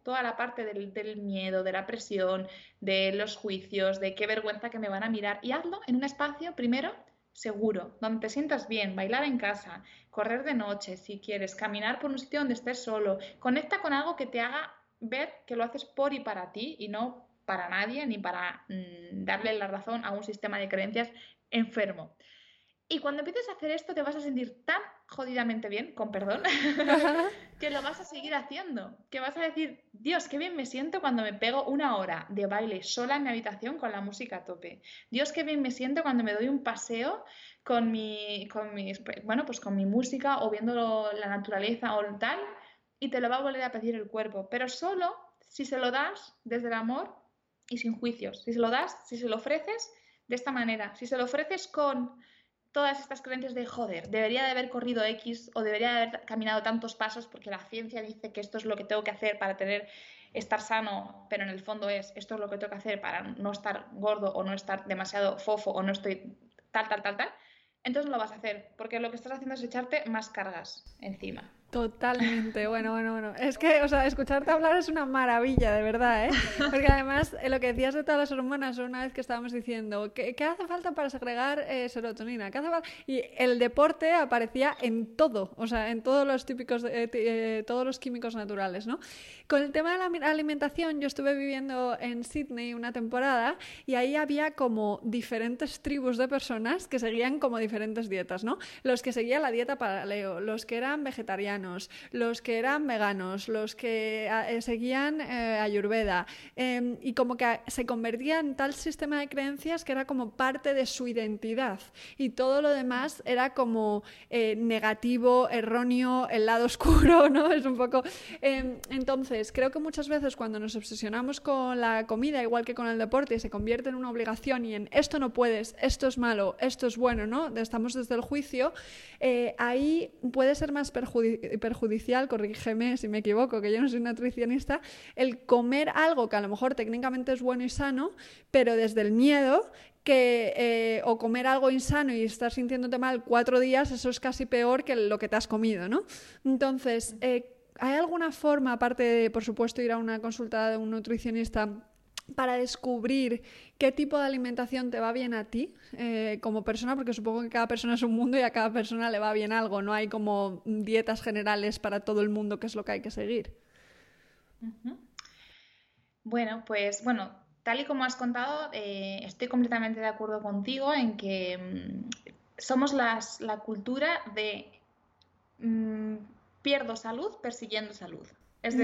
toda la parte del, del, miedo, de la presión, de los juicios, de qué vergüenza que me van a mirar y hazlo en un espacio primero seguro, donde te sientas bien, bailar en casa, correr de noche si quieres, caminar por un sitio donde estés solo, conecta con algo que te haga ver que lo haces por y para ti y no para nadie ni para mm, darle la razón a un sistema de creencias enfermo. Y cuando empieces a hacer esto te vas a sentir tan jodidamente bien, con perdón, que lo vas a seguir haciendo. Que vas a decir, Dios, qué bien me siento cuando me pego una hora de baile sola en mi habitación con la música a tope. Dios, qué bien me siento cuando me doy un paseo con mi, con bueno, pues con mi música o viendo la naturaleza o tal y te lo va a volver a pedir el cuerpo, pero solo si se lo das desde el amor y sin juicios, si se lo das, si se lo ofreces de esta manera, si se lo ofreces con todas estas creencias de joder, debería de haber corrido X o debería de haber caminado tantos pasos porque la ciencia dice que esto es lo que tengo que hacer para tener estar sano, pero en el fondo es esto es lo que tengo que hacer para no estar gordo o no estar demasiado fofo o no estoy tal, tal, tal, tal, entonces no lo vas a hacer porque lo que estás haciendo es echarte más cargas encima. Totalmente, bueno, bueno, bueno. Es que, o sea, escucharte hablar es una maravilla, de verdad, ¿eh? Porque además, eh, lo que decías de todas las hormonas, una vez que estábamos diciendo, ¿qué, hace falta para segregar eh, serotonina? ¿Qué hace falta? Y el deporte aparecía en todo, o sea, en todos los típicos, eh, todos los químicos naturales, ¿no? Con el tema de la alimentación, yo estuve viviendo en Sydney una temporada y ahí había como diferentes tribus de personas que seguían como diferentes dietas, ¿no? Los que seguían la dieta paleo, los que eran vegetarianos, los que eran veganos, los que eh, seguían eh, Ayurveda, em, y como que se convertía en tal sistema de creencias que era como parte de su identidad y todo lo demás era como eh, negativo, erróneo, el lado oscuro, ¿no? Es un poco... Em, entonces, creo que muchas veces cuando nos obsesionamos con la comida, igual que con el deporte, se convierte en una obligación y en esto no puedes, esto es malo, esto es bueno, ¿no? Estamos desde el juicio, ahí puede ser más perjudicial perjudicial, corrígeme si me equivoco, que yo no soy nutricionista, el comer algo que a lo mejor técnicamente es bueno y sano, pero desde el miedo que eh, o comer algo insano y estar sintiéndote mal cuatro días, eso es casi peor que lo que te has comido, ¿no? Entonces, eh, ¿hay alguna forma, aparte de, por supuesto, ir a una consulta de un nutricionista, para descubrir qué tipo de alimentación te va bien a ti eh, como persona, porque supongo que cada persona es un mundo y a cada persona le va bien algo, no hay como dietas generales para todo el mundo que es lo que hay que seguir. Bueno, pues bueno, tal y como has contado, eh, estoy completamente de acuerdo contigo en que mm, somos la cultura de mm, pierdo salud persiguiendo salud. Es mm.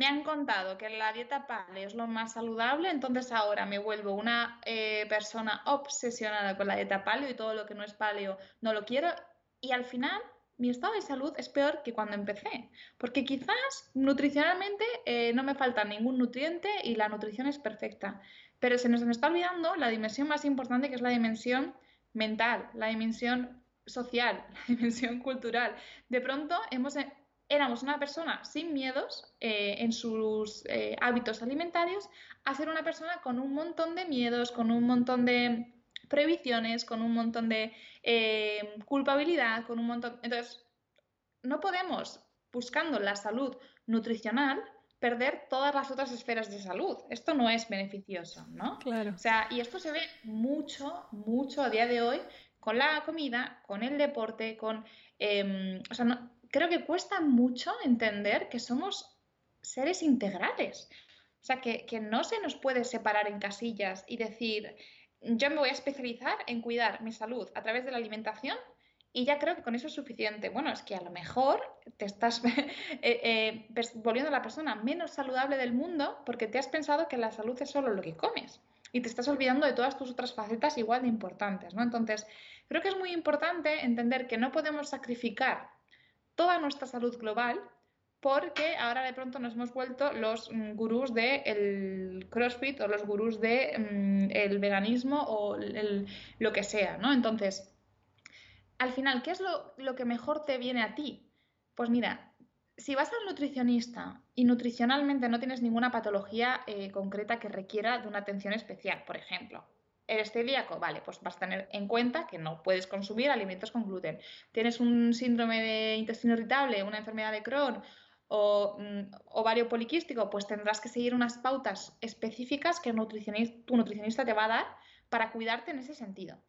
Me han contado que la dieta paleo es lo más saludable, entonces ahora me vuelvo una eh, persona obsesionada con la dieta paleo y todo lo que no es paleo no lo quiero. Y al final mi estado de salud es peor que cuando empecé, porque quizás nutricionalmente eh, no me falta ningún nutriente y la nutrición es perfecta, pero se nos está olvidando la dimensión más importante que es la dimensión mental, la dimensión social, la dimensión cultural. De pronto hemos, eh, éramos una persona sin miedos eh, en sus eh, hábitos alimentarios a ser una persona con un montón de miedos, con un montón de prohibiciones, con un montón de culpabilidad, con un montón... Entonces, no podemos, buscando la salud nutricional, perder todas las otras esferas de salud. Esto no es beneficioso, ¿no? Claro. O sea, y esto se ve mucho, mucho a día de hoy con la comida, con el deporte, con... Em, o sea, creo que cuesta mucho entender que somos seres integrales. O sea, que, no se nos puede separar en casillas y decir, yo me voy a especializar en cuidar mi salud a través de la alimentación y ya creo que con eso es suficiente. Bueno, es que a lo mejor te estás eh, eh, volviendo la persona menos saludable del mundo porque te has pensado que la salud es solo lo que comes y te estás olvidando de todas tus otras facetas igual de importantes, ¿no? Entonces, creo que es muy importante entender que no podemos sacrificar toda nuestra salud global porque ahora de pronto nos hemos vuelto los mm, gurús del CrossFit o los gurús del de, mm, veganismo o lo que sea, ¿no? Entonces, al final, ¿qué es lo, que mejor te viene a ti? Pues mira, si vas al nutricionista y nutricionalmente no tienes ninguna patología eh, concreta que requiera de una atención especial, por ejemplo, ¿Eres celíaco? Vale, pues vas a tener en cuenta que no puedes consumir alimentos con gluten. ¿Tienes un síndrome de intestino irritable, una enfermedad de Crohn o mm, ovario poliquístico? Pues tendrás que seguir unas pautas específicas que tu nutricionista te va a dar para cuidarte en ese sentido.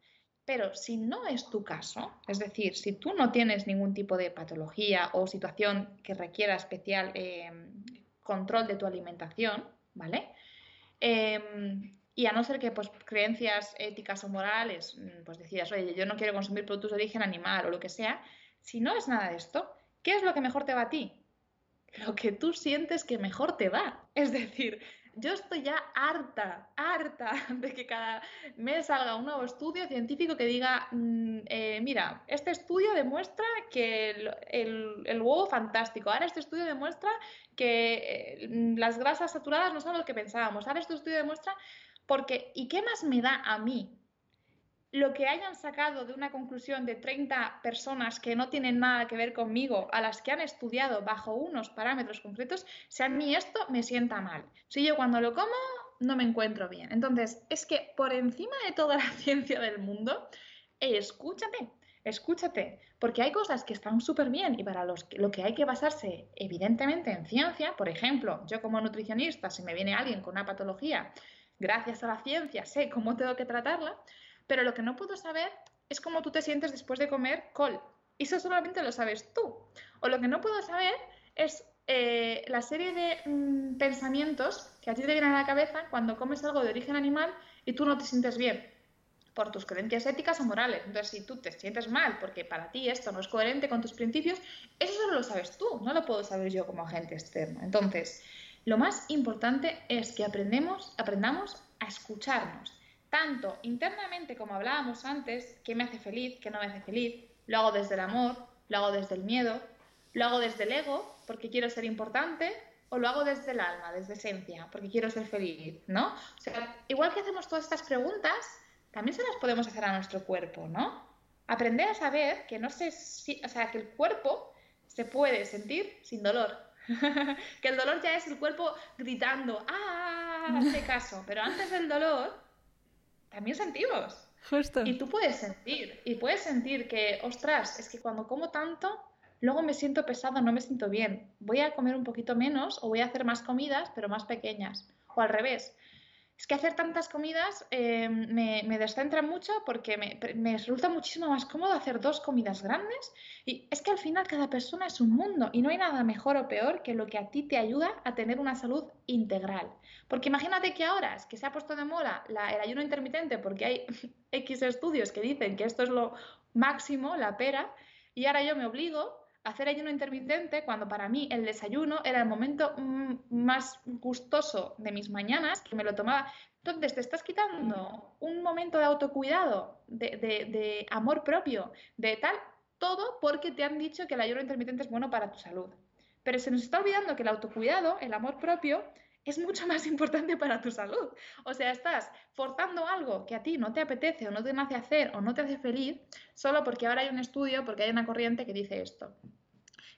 Pero si no es tu caso, es decir, si tú no tienes ningún tipo de patología o situación que requiera especial em, control de tu alimentación, ¿vale? Em, y a no ser que pues, creencias éticas o morales, mm, pues decidas, oye, yo no quiero consumir productos de origen animal o lo que sea, si no es nada de esto, ¿qué es lo que mejor te va a ti? Lo que tú sientes que mejor te va. Es decir, yo estoy ya harta, harta de que cada mes salga un nuevo estudio científico que diga, mm, eh, mira, este estudio demuestra que el, el, huevo fantástico, ahora este estudio demuestra que eh, las grasas saturadas no son lo que pensábamos, ahora este estudio demuestra, porque, ¿y qué más me da a mí lo que hayan sacado de una conclusión de 30 personas que no tienen nada que ver conmigo, a las que han estudiado bajo unos parámetros concretos, si a mí esto me sienta mal. Si yo cuando lo como no me encuentro bien. Entonces, es que por encima de toda la ciencia del mundo, escúchate, escúchate, porque hay cosas que están súper bien y para los lo que hay que basarse evidentemente en ciencia, por ejemplo, yo como nutricionista, si me viene alguien con una patología, gracias a la ciencia sé cómo tengo que tratarla, pero lo que no puedo saber es cómo tú te sientes después de comer col. Y eso solamente lo sabes tú. O lo que no puedo saber es eh, la serie de mm, pensamientos que a ti te vienen a la cabeza cuando comes algo de origen animal y tú no te sientes bien por tus creencias éticas o morales. Entonces, si tú te sientes mal porque para ti esto no es coherente con tus principios, eso solo lo sabes tú, no lo puedo saber yo como agente externo. Entonces, lo más importante es que aprendemos, aprendamos a escucharnos tanto internamente como hablábamos antes, qué me hace feliz, qué no me hace feliz, lo hago desde el amor, lo hago desde el miedo, lo hago desde el ego, porque quiero ser importante, o lo hago desde el alma, desde esencia, porque quiero ser feliz, ¿no? O sea, igual que hacemos todas estas preguntas, también se las podemos hacer a nuestro cuerpo, ¿no? Aprender a saber que no si, o sea, que el cuerpo se puede sentir sin dolor. que el dolor ya es el cuerpo gritando, ¡ah! Hace caso. Pero antes del dolor también sentimos. Justo. Y tú puedes sentir, y puedes sentir que, ostras, es que cuando como tanto, luego me siento pesado, no me siento bien. Voy a comer un poquito menos o voy a hacer más comidas, pero más pequeñas. O al revés, es que hacer tantas comidas eh, me, me, descentra mucho porque me, me, resulta muchísimo más cómodo hacer dos comidas grandes. Y es que al final cada persona es un mundo y no hay nada mejor o peor que lo que a ti te ayuda a tener una salud integral. Porque imagínate que ahora es que se ha puesto de moda el ayuno intermitente porque hay X estudios que dicen que esto es lo máximo, la pera, y ahora yo me obligo hacer ayuno intermitente cuando para mí el desayuno era el momento mm, más gustoso de mis mañanas, que me lo tomaba. Entonces te estás quitando un momento de autocuidado, de, de amor propio, de tal, todo porque te han dicho que el ayuno intermitente es bueno para tu salud. Pero se nos está olvidando que el autocuidado, el amor propio, es mucho más importante para tu salud. O sea, estás forzando algo que a ti no te apetece o no te nace hacer o no te hace feliz solo porque ahora hay un estudio, porque hay una corriente que dice esto.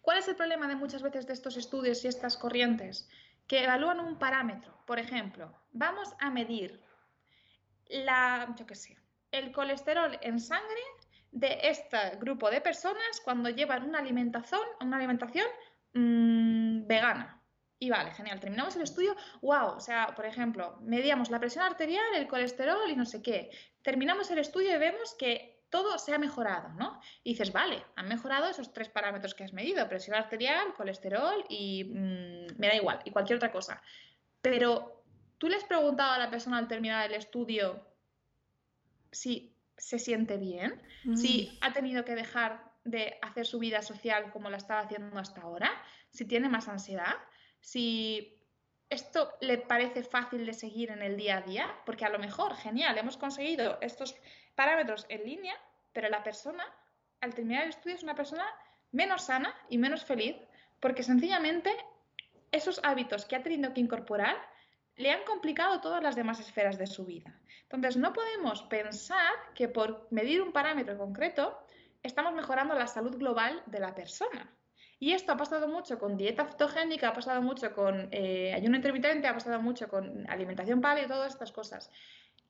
¿Cuál es el problema de muchas veces de estos estudios y estas corrientes? Que evalúan un parámetro. Por ejemplo, vamos a medir la, yo qué sé, el colesterol en sangre de este grupo de personas cuando llevan una alimentación, una alimentación mmm, vegana y vale, genial, terminamos el estudio, wow, o sea, por ejemplo, medíamos la presión arterial, el colesterol y no sé qué. Terminamos el estudio y vemos que todo se ha mejorado, ¿no? Y dices, vale, han mejorado esos tres parámetros que has medido, presión arterial, colesterol y mm, me da igual, y cualquier otra cosa. Pero tú le has preguntado a la persona al terminar el estudio si se siente bien, si mm. ha tenido que dejar de hacer su vida social como la estaba haciendo hasta ahora, si tiene más ansiedad, si esto le parece fácil de seguir en el día a día, porque a lo mejor, genial, hemos conseguido estos parámetros en línea, pero la persona, al terminar el estudio, es una persona menos sana y menos feliz, porque sencillamente esos hábitos que ha tenido que incorporar le han complicado todas las demás esferas de su vida. Entonces, no podemos pensar que por medir un parámetro concreto estamos mejorando la salud global de la persona. Y esto ha pasado mucho con dieta cetogénica, ha pasado mucho con eh, ayuno intermitente, ha pasado mucho con alimentación paleo todas estas cosas.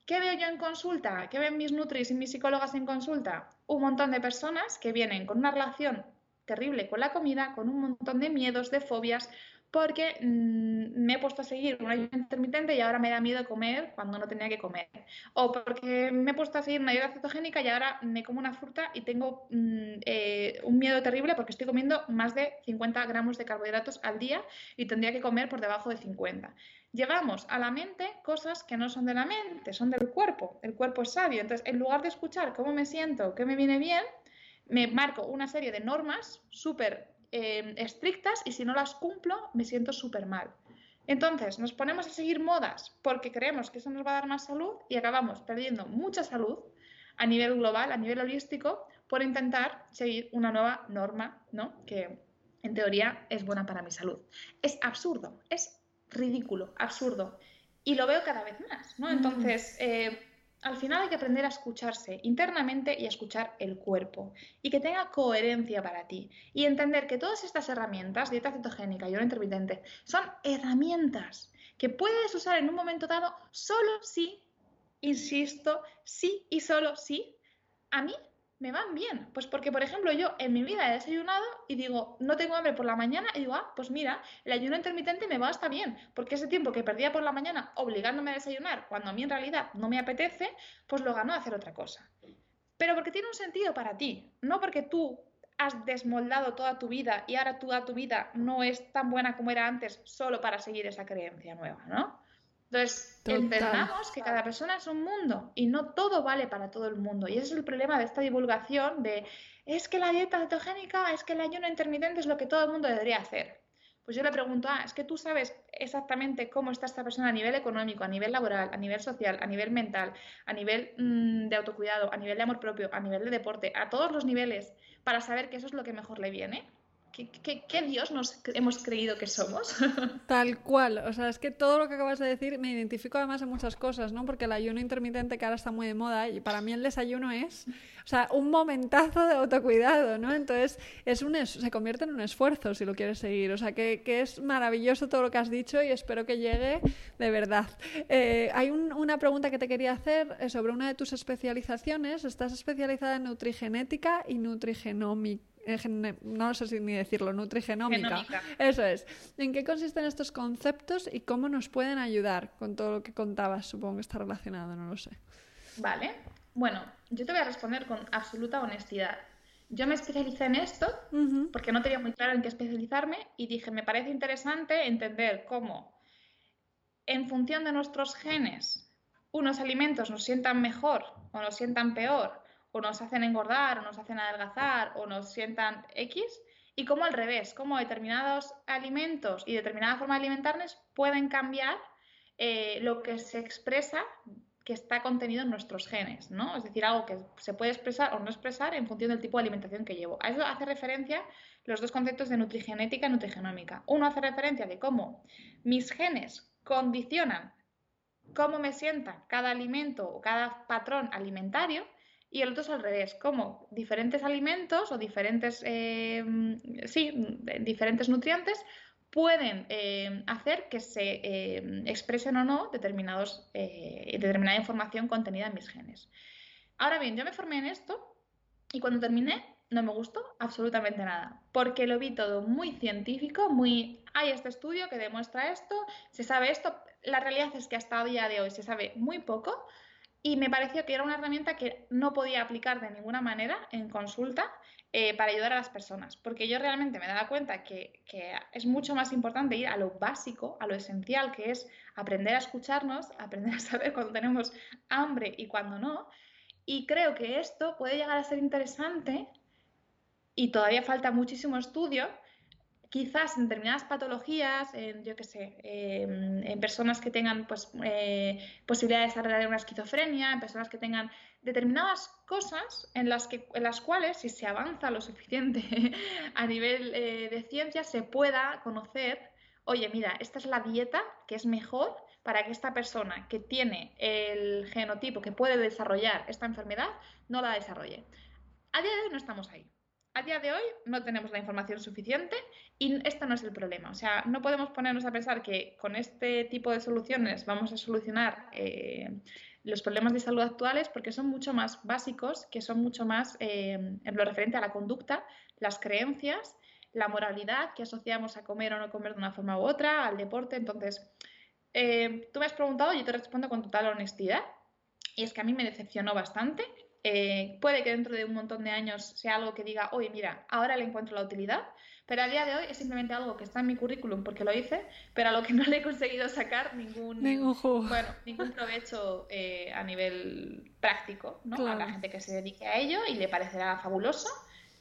¿Qué veo yo en consulta? ¿Qué ven mis nutris y mis psicólogas en consulta? Un montón de personas que vienen con una relación terrible con la comida, con un montón de miedos, de fobias, porque mm, me he puesto a seguir un ayuno intermitente y ahora me da miedo comer cuando no tenía que comer. O porque me he puesto a seguir una dieta cetogénica y ahora me como una fruta y tengo mm, eh, un miedo terrible porque estoy comiendo más de 50 gramos de carbohidratos al día y tendría que comer por debajo de 50. Llevamos a la mente cosas que no son de la mente, son del cuerpo. El cuerpo es sabio. Entonces, en lugar de escuchar cómo me siento, qué me viene bien, me marco una serie de normas súper Em, estrictas y si no las cumplo me siento súper mal. Entonces nos ponemos a seguir modas porque creemos que eso nos va a dar más salud y acabamos perdiendo mucha salud a nivel global, a nivel holístico, por intentar seguir una nueva norma, ¿no? Que en teoría es buena para mi salud. Es absurdo, es ridículo, absurdo. Y lo veo cada vez más, ¿no? Mm. Entonces, eh, al final hay que aprender a escucharse internamente y a escuchar el cuerpo y que tenga coherencia para ti y entender que todas estas herramientas, dieta cetogénica y hora intermitente, son herramientas que puedes usar en un momento dado solo si, insisto, sí y solo si a mí me van bien. Pues porque, por ejemplo, yo en mi vida he desayunado y digo, no tengo hambre por la mañana y digo, ah, pues mira, el ayuno intermitente me va hasta bien, porque ese tiempo que perdía por la mañana obligándome a desayunar, cuando a mí en realidad no me apetece, pues lo gano a hacer otra cosa. Pero porque tiene un sentido para ti, no porque tú has desmoldado toda tu vida y ahora toda tu vida no es tan buena como era antes solo para seguir esa creencia nueva, ¿no? Entonces, entendamos que cada persona es un mundo y no todo vale para todo el mundo. Y ese es el problema de esta divulgación de es que la dieta cetogénica, es que el ayuno intermitente es lo que todo el mundo debería hacer. Pues yo le pregunto, ah, es que tú sabes exactamente cómo está esta persona a nivel económico, a nivel laboral, a nivel social, a nivel mental, a nivel mm, de autocuidado, a nivel de amor propio, a nivel de deporte, a todos los niveles, para saber que eso es lo que mejor le viene. ¿Qué, Dios nos hemos creído que somos? Tal cual, o sea, es que todo lo que acabas de decir me identifico además en muchas cosas, ¿no? Porque el ayuno intermitente que ahora está muy de moda y para mí el desayuno es, o sea, un momentazo de autocuidado, ¿no? Entonces es un se convierte en un esfuerzo si lo quieres seguir, o sea, que, es maravilloso todo lo que has dicho y espero que llegue de verdad. Eh, hay una pregunta que te quería hacer eh, sobre una de tus especializaciones, estás especializada en nutrigenética y nutrigenómica no sé si ni decirlo, nutrigenómica. Eso es. ¿En qué consisten estos conceptos y cómo nos pueden ayudar con todo lo que contabas? Supongo que está relacionado, no lo sé. Vale. Bueno, yo te voy a responder con absoluta honestidad. Yo me especialicé en esto porque no tenía muy claro en qué especializarme y dije, me parece interesante entender cómo en función de nuestros genes unos alimentos nos sientan mejor o nos sientan peor o nos hacen engordar, o nos hacen adelgazar, o nos sientan X, y cómo al revés, cómo determinados alimentos y determinada forma de alimentarnos pueden cambiar eh, lo que se expresa que está contenido en nuestros genes, ¿no? Es decir, algo que se puede expresar o no expresar en función del tipo de alimentación que llevo. A eso hace referencia los dos conceptos de nutrigenética y nutrigenómica. Uno hace referencia de cómo mis genes condicionan cómo me sienta cada alimento o cada patrón alimentario y el otro es al revés, cómo diferentes alimentos o diferentes, eh, sí, diferentes nutrientes pueden eh, hacer que se eh, expresen o no determinados, determinada información contenida en mis genes. Ahora bien, yo me formé en esto y cuando terminé no me gustó absolutamente nada, porque lo vi todo muy científico, muy, hay este estudio que demuestra esto, se sabe esto, la realidad es que hasta el día de hoy se sabe muy poco y me pareció que era una herramienta que no podía aplicar de ninguna manera en consulta eh, para ayudar a las personas, porque yo realmente me daba cuenta que, que, es mucho más importante ir a lo básico, a lo esencial, que es aprender a escucharnos, aprender a saber cuando tenemos hambre y cuando no. Y creo que esto puede llegar a ser interesante y todavía falta muchísimo estudio, quizás en determinadas patologías, en, yo qué sé, em, en personas que tengan pues, eh, posibilidad de desarrollar una esquizofrenia, en personas que tengan determinadas cosas en las, que, en las cuales, si se avanza lo suficiente a nivel eh, de ciencia, se pueda conocer, oye, mira, esta es la dieta que es mejor para que esta persona que tiene el genotipo que puede desarrollar esta enfermedad no la desarrolle. A día de hoy no estamos ahí. A día de hoy no tenemos la información suficiente y esto no es el problema. O sea, no podemos ponernos a pensar que con este tipo de soluciones vamos a solucionar eh, los problemas de salud actuales porque son mucho más básicos, que son mucho más eh, en lo referente a la conducta, las creencias, la moralidad que asociamos a comer o no comer de una forma u otra, al deporte. Entonces, eh, tú me has preguntado y yo te respondo con total honestidad. Y es que a mí me decepcionó bastante eh, puede que dentro de un montón de años sea algo que diga, oye, mira, ahora le encuentro la utilidad, pero a día de hoy es simplemente algo que está en mi currículum porque lo hice, pero a lo que no le he conseguido sacar ningún, Bueno, ningún provecho eh, a nivel práctico, ¿no? A la gente que se dedique a ello y le parecerá fabuloso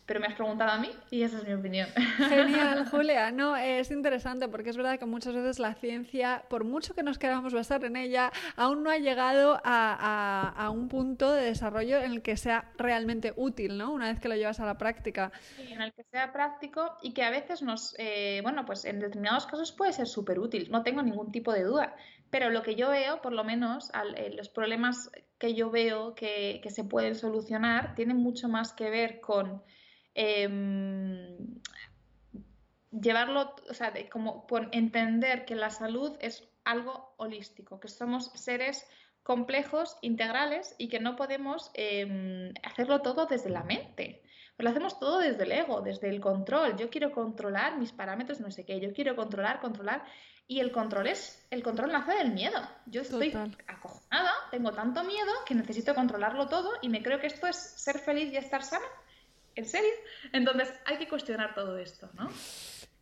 pero me has preguntado a mí y esa es mi opinión. Genial, Julia. No, es interesante porque es verdad que muchas veces la ciencia, por mucho que nos queramos basar en ella, aún no ha llegado a, un punto de desarrollo en el que sea realmente útil, ¿no? Una vez que lo llevas a la práctica. Sí, en el que sea práctico y que a veces nos, eh, bueno, pues en determinados casos puede ser súper útil, no tengo ningún tipo de duda. Pero lo que yo veo, por lo menos, eh, los problemas que yo veo que, que se pueden solucionar tienen mucho más que ver con Em, llevarlo, o sea, como por entender que la salud es algo holístico, que somos seres complejos, integrales y que no podemos em, hacerlo todo desde la mente. Lo hacemos todo desde el ego, desde el control. Yo quiero controlar mis parámetros, no sé qué. Yo quiero controlar, controlar. Y el control es, el control nace del miedo. Yo estoy acojonada, tengo tanto miedo que necesito controlarlo todo y me creo que esto es ser feliz y estar sana. ¿En serio? Entonces hay que cuestionar todo esto, ¿no?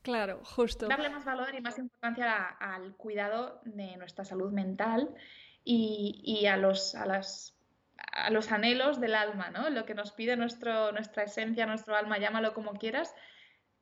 Claro, justo. Darle más valor y más importancia al cuidado de nuestra salud mental y, a, los, a, las, a los anhelos del alma, ¿no? Lo que nos pide nuestro, nuestra esencia, nuestro alma, llámalo como quieras,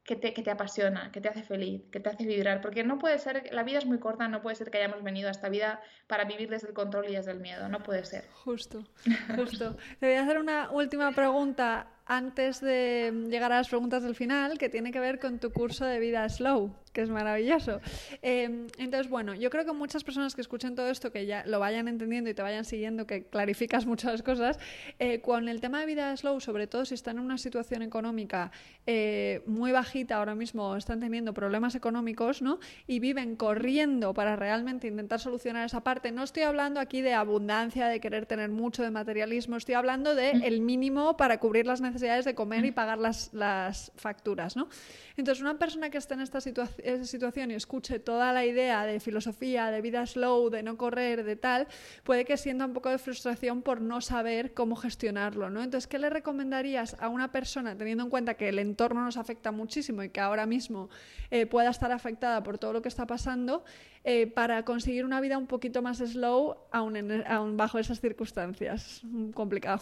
que te, que te, apasiona, que te hace feliz, que te hace vibrar. Porque no puede ser, la vida es muy corta, no puede ser que hayamos venido a esta vida para vivir desde el control y desde el miedo, no puede ser. Justo, justo. Te voy a hacer una última pregunta antes de llegar a las preguntas del final, que tiene que ver con tu curso de vida slow, que es maravilloso. Em, entonces, bueno, yo creo que muchas personas que escuchen todo esto, que ya lo vayan entendiendo y te vayan siguiendo, que clarificas muchas cosas, eh, con el tema de vida slow, sobre todo si están en una situación económica eh, muy bajita ahora mismo, están teniendo problemas económicos, ¿no? Y viven corriendo para realmente intentar solucionar esa parte. No estoy hablando aquí de abundancia, de querer tener mucho, de materialismo, estoy hablando de el mínimo para cubrir las necesidades de comer y pagar las, las facturas, ¿no? Entonces, una persona que esté en esta esa situación y escuche toda la idea de filosofía, de vida slow, de no correr, de tal, puede que sienta un poco de frustración por no saber cómo gestionarlo, ¿no? Entonces, ¿qué le recomendarías a una persona, teniendo en cuenta que el entorno nos afecta muchísimo y que ahora mismo eh, pueda estar afectada por todo lo que está pasando, eh, para conseguir una vida un poquito más slow, aún, aún bajo esas circunstancias? Complicado.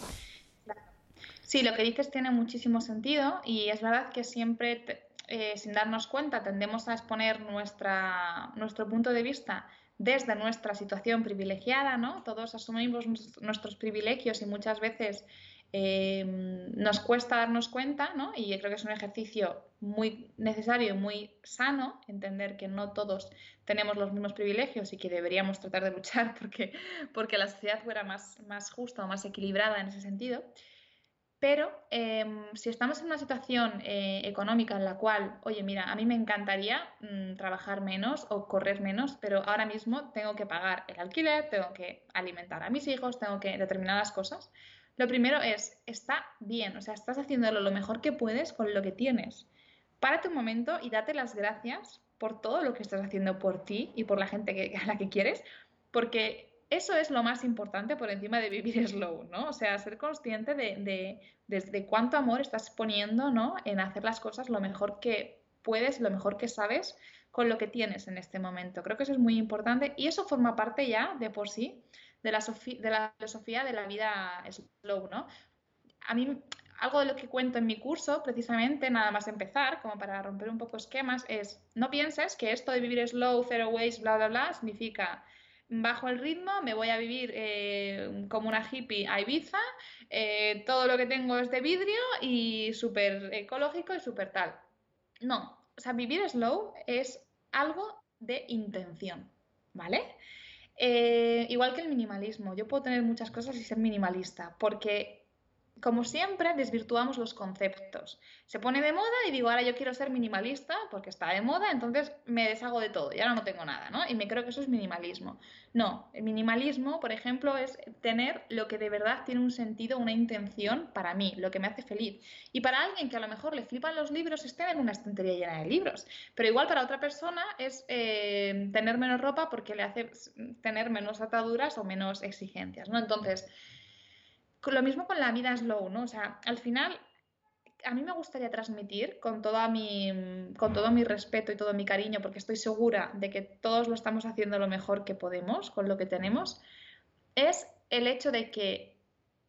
Sí, lo que dices tiene muchísimo sentido y es verdad que siempre eh, sin darnos cuenta, tendemos a exponer nuestra, nuestro punto de vista desde nuestra situación privilegiada, ¿no? Todos asumimos nuestros privilegios y muchas veces Em, nos cuesta darnos cuenta, ¿no? Y creo que es un ejercicio muy necesario muy sano entender que no todos tenemos los mismos privilegios y que deberíamos tratar de luchar porque, porque la sociedad fuera más, más justa o más equilibrada en ese sentido. Pero em, si estamos en una situación eh, económica en la cual, oye, mira, a mí me encantaría mm, trabajar menos o correr menos, pero ahora mismo tengo que pagar el alquiler, tengo que alimentar a mis hijos, tengo que determinadas cosas, lo primero es, está bien, o sea, estás haciéndolo lo mejor que puedes con lo que tienes. Párate un momento y date las gracias por todo lo que estás haciendo por ti y por la gente que, a la que quieres, porque eso es lo más importante por encima de vivir slow, ¿no? O sea, ser consciente de, de, cuánto amor estás poniendo, ¿no? En hacer las cosas lo mejor que puedes, lo mejor que sabes con lo que tienes en este momento. Creo que eso es muy importante y eso forma parte ya de por sí de la, de la filosofía de la vida slow, ¿no? A mí, algo de lo que cuento en mi curso, precisamente, nada más empezar, como para romper un poco esquemas, es no pienses que esto de vivir slow, zero waste, bla, bla, bla, significa bajo el ritmo, me voy a vivir eh, como una hippie a Ibiza, eh, todo lo que tengo es de vidrio y súper ecológico y súper tal. No, o sea, vivir slow es algo de intención, ¿vale? Eh, igual que el minimalismo, yo puedo tener muchas cosas y ser minimalista, porque como siempre, desvirtuamos los conceptos. Se pone de moda y digo, ahora yo quiero ser minimalista porque está de moda, entonces me deshago de todo y ahora no tengo nada, ¿no? Y me creo que eso es minimalismo. No, el minimalismo, por ejemplo, es tener lo que de verdad tiene un sentido, una intención para mí, lo que me hace feliz. Y para alguien que a lo mejor le flipan los libros es tener una estantería llena de libros. Pero igual para otra persona es eh, tener menos ropa porque le hace tener menos ataduras o menos exigencias, ¿no? Entonces, lo mismo con la vida slow, ¿no? O sea, al final a mí me gustaría transmitir con, toda mi, con todo mi respeto y todo mi cariño, porque estoy segura de que todos lo estamos haciendo lo mejor que podemos con lo que tenemos, es el hecho de que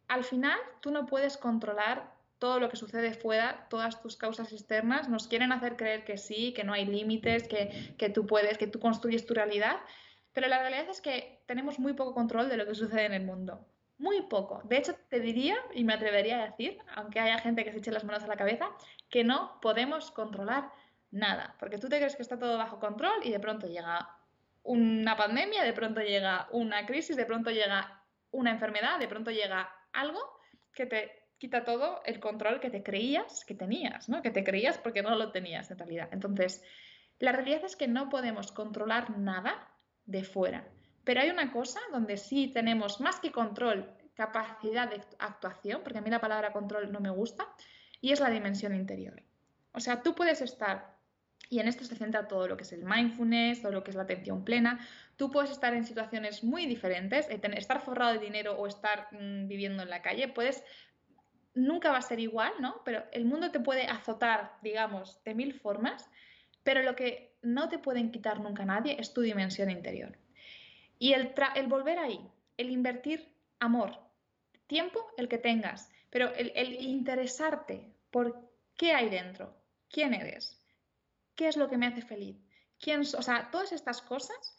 al final tú no puedes controlar todo lo que sucede fuera, todas tus causas externas, nos quieren hacer creer que sí, que no hay límites, que, que tú puedes, que tú construyes tu realidad, pero la realidad es que tenemos muy poco control de lo que sucede en el mundo. Muy poco. De hecho, te diría, y me atrevería a decir, aunque haya gente que se eche las manos a la cabeza, que no podemos controlar nada. Porque tú te crees que está todo bajo control y de pronto llega una pandemia, de pronto llega una crisis, de pronto llega una enfermedad, de pronto llega algo que te quita todo el control que te creías que tenías, ¿no? Que te creías porque no lo tenías en realidad. Entonces, la realidad es que no podemos controlar nada de fuera. Pero hay una cosa donde sí tenemos más que control, capacidad de actuación, porque a mí la palabra control no me gusta, y es la dimensión interior. O sea, tú puedes estar, y en esto se centra todo lo que es el mindfulness, todo lo que es la atención plena, tú puedes estar en situaciones muy diferentes, eh, estar forrado de dinero o estar mm, viviendo en la calle, puedes nunca va a ser igual, ¿no? Pero el mundo te puede azotar, digamos, de mil formas, pero lo que no te pueden quitar nunca nadie es tu dimensión interior. Y el, el volver ahí, el invertir amor, tiempo, el que tengas, pero el, el interesarte por qué hay dentro, quién eres, qué es lo que me hace feliz, quién, o sea, todas estas cosas,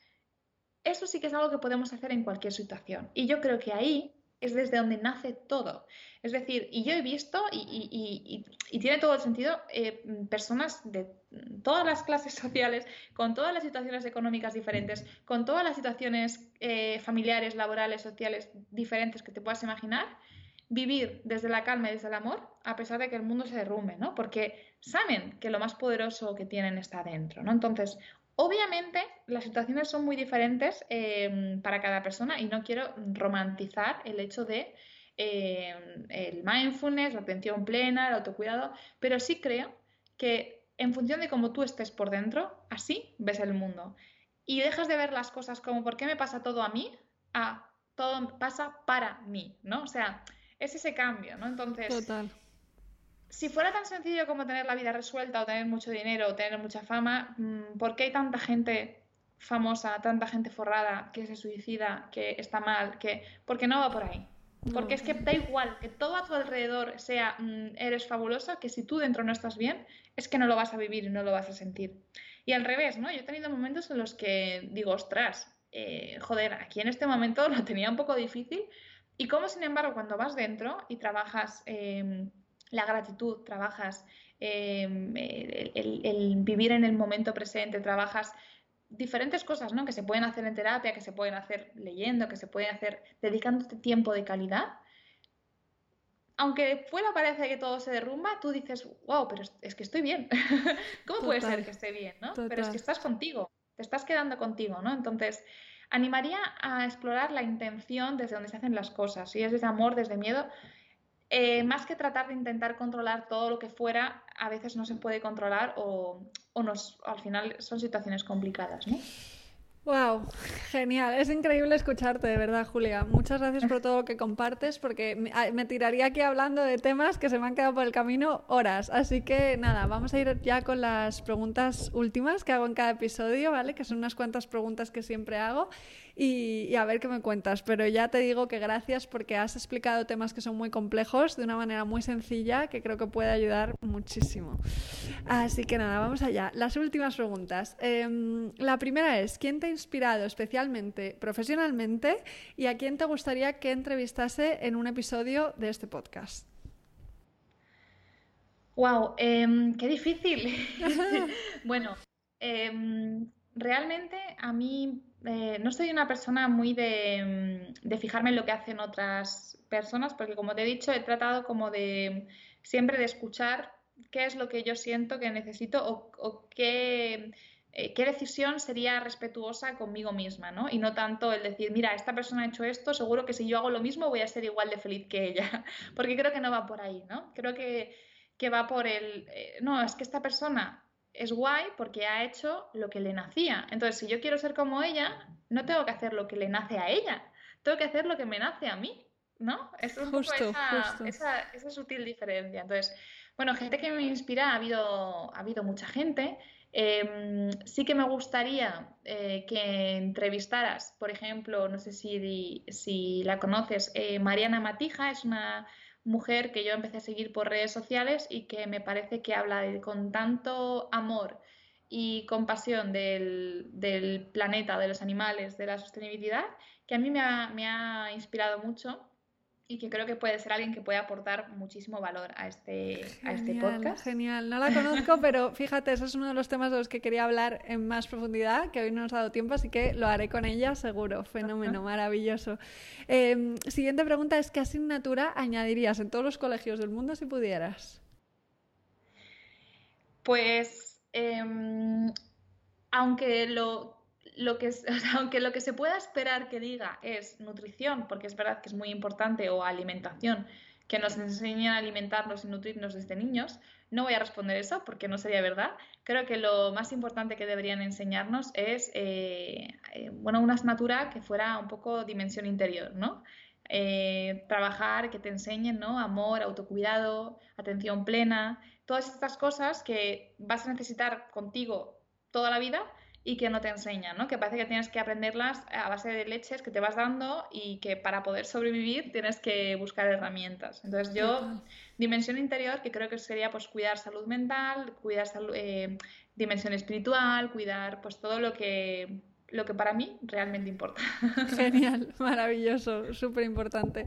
eso sí que es algo que podemos hacer en cualquier situación. Y yo creo que ahí es desde donde nace todo. Es decir, y yo he visto, y, tiene todo el sentido, eh, personas de todas las clases sociales, con todas las situaciones económicas diferentes, con todas las situaciones eh, familiares, laborales, sociales diferentes que te puedas imaginar, vivir desde la calma y desde el amor, a pesar de que el mundo se derrumbe, ¿no? Porque saben que lo más poderoso que tienen está dentro, ¿no? Entonces, Obviamente, las situaciones son muy diferentes em, para cada persona y no quiero romantizar el hecho de em, el mindfulness, la atención plena, el autocuidado, pero sí creo que en función de cómo tú estés por dentro, así ves el mundo. Y dejas de ver las cosas como ¿por qué me pasa todo a mí? a todo pasa para mí, ¿no? O sea, es ese cambio, ¿no? Entonces, Total si fuera tan sencillo como tener la vida resuelta o tener mucho dinero o tener mucha fama, mm, ¿por qué hay tanta gente famosa, tanta gente forrada que se suicida, que está mal, que porque no va por ahí? Porque es que da igual que todo a tu alrededor sea mm, eres fabulosa, que si tú dentro no estás bien, es que no lo vas a vivir y no lo vas a sentir. Y al revés, ¿no? Yo he tenido momentos en los que digo, ostras, eh, joder, aquí en este momento lo tenía un poco difícil. Y como, sin embargo, cuando vas dentro y trabajas em, la gratitud, trabajas em, el, vivir en el momento presente, trabajas diferentes cosas, ¿no? Que se pueden hacer en terapia, que se pueden hacer leyendo, que se pueden hacer dedicándote tiempo de calidad. Aunque fuera parece que todo se derrumba, tú dices, wow, pero es que estoy bien. ¿Cómo puede ser que esté bien, no? Pero es que estás contigo, te estás quedando contigo, ¿no? Entonces, animaría a explorar la intención desde donde se hacen las cosas. Si es desde amor, desde miedo, eh, más que tratar de intentar controlar todo lo que fuera, a veces no se puede controlar o, o nos, al final son situaciones complicadas, ¿no? Wow, genial. Es increíble escucharte, de verdad, Julia. Muchas gracias por todo lo que compartes, porque me, tiraría aquí hablando de temas que se me han quedado por el camino horas. Así que nada, vamos a ir ya con las preguntas últimas que hago en cada episodio, ¿vale? Que son unas cuantas preguntas que siempre hago y, a ver qué me cuentas. Pero ya te digo que gracias porque has explicado temas que son muy complejos de una manera muy sencilla que creo que puede ayudar muchísimo. Así que nada, vamos allá. Las últimas preguntas. Em, la primera es, ¿quién te ha inspirado especialmente profesionalmente y a quién te gustaría que entrevistase en un episodio de este podcast? ¡Wow! Em, ¡Qué difícil! bueno, em, realmente a mí eh, no soy una persona muy de, mm, de, fijarme en lo que hacen otras personas, porque como te he dicho, he tratado como de siempre de escuchar qué es lo que yo siento que necesito o, qué, eh, qué, decisión sería respetuosa conmigo misma, ¿no? Y no tanto el decir, mira, esta persona ha hecho esto, seguro que si yo hago lo mismo voy a ser igual de feliz que ella, porque creo que no va por ahí, ¿no? Creo que, que va por el, eh, no, es que esta persona es guay porque ha hecho lo que le nacía. Entonces, si yo quiero ser como ella, no tengo que hacer lo que le nace a ella, tengo que hacer lo que me nace a mí, ¿no? Es un poco esa, esa, sutil diferencia. Entonces, bueno, gente que me inspira, ha habido, ha habido mucha gente. Em, sí que me gustaría eh, que entrevistaras, por ejemplo, no sé si, si la conoces, eh, Mariana Matija, es una mujer que yo empecé a seguir por redes sociales y que me parece que habla con tanto amor y compasión del, del, planeta, de los animales, de la sostenibilidad, que a mí me ha, me ha inspirado mucho y que creo que puede ser alguien que puede aportar muchísimo valor a este, a este podcast. Genial, no la conozco, pero fíjate, ese es uno de los temas de los que quería hablar en más profundidad, que hoy no nos ha dado tiempo, así que lo haré con ella seguro. Fenómeno, maravilloso. Em, siguiente pregunta es, ¿qué asignatura añadirías en todos los colegios del mundo si pudieras? Pues, em, aunque lo lo que, aunque lo que se pueda esperar que diga es nutrición, porque es verdad que es muy importante, o alimentación, que nos enseñen a alimentarnos y nutrirnos desde niños, no voy a responder eso porque no sería verdad. Creo que lo más importante que deberían enseñarnos es eh, eh, bueno, una asignatura que fuera un poco dimensión interior, ¿no? Eh, trabajar, que te enseñen ¿no? amor, autocuidado, atención plena, todas estas cosas que vas a necesitar contigo toda la vida y que no te enseñan, ¿no? Que parece que tienes que aprenderlas a base de leches que te vas dando y que para poder sobrevivir tienes que buscar herramientas. Entonces yo, dimensión interior, que creo que sería pues cuidar salud mental, cuidar eh, dimensión espiritual, cuidar pues todo lo que lo que para mí realmente importa. Genial, maravilloso, súper importante.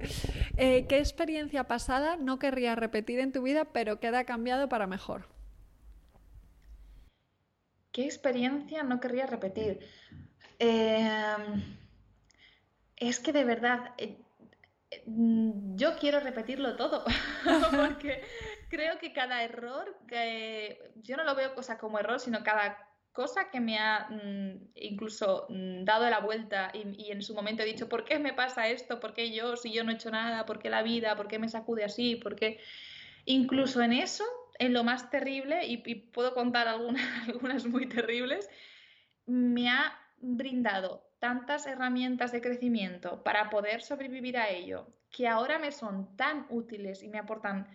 Eh, ¿Qué experiencia pasada no querrías repetir en tu vida, pero que ha cambiado para mejor? ¿Qué experiencia no querría repetir? Em, es que de verdad, eh, mm, yo quiero repetirlo todo, porque creo que cada error, que yo no lo veo cosa como error, sino cada cosa que me ha mm, incluso mm, dado la vuelta y, y, en su momento he dicho, ¿por qué me pasa esto? ¿Por qué yo si yo no he hecho nada? ¿Por qué la vida? ¿Por qué me sacude así? ¿Por qué? Incluso en eso en lo más terrible, y, puedo contar algunas, algunas muy terribles, me ha brindado tantas herramientas de crecimiento para poder sobrevivir a ello, que ahora me son tan útiles y me aportan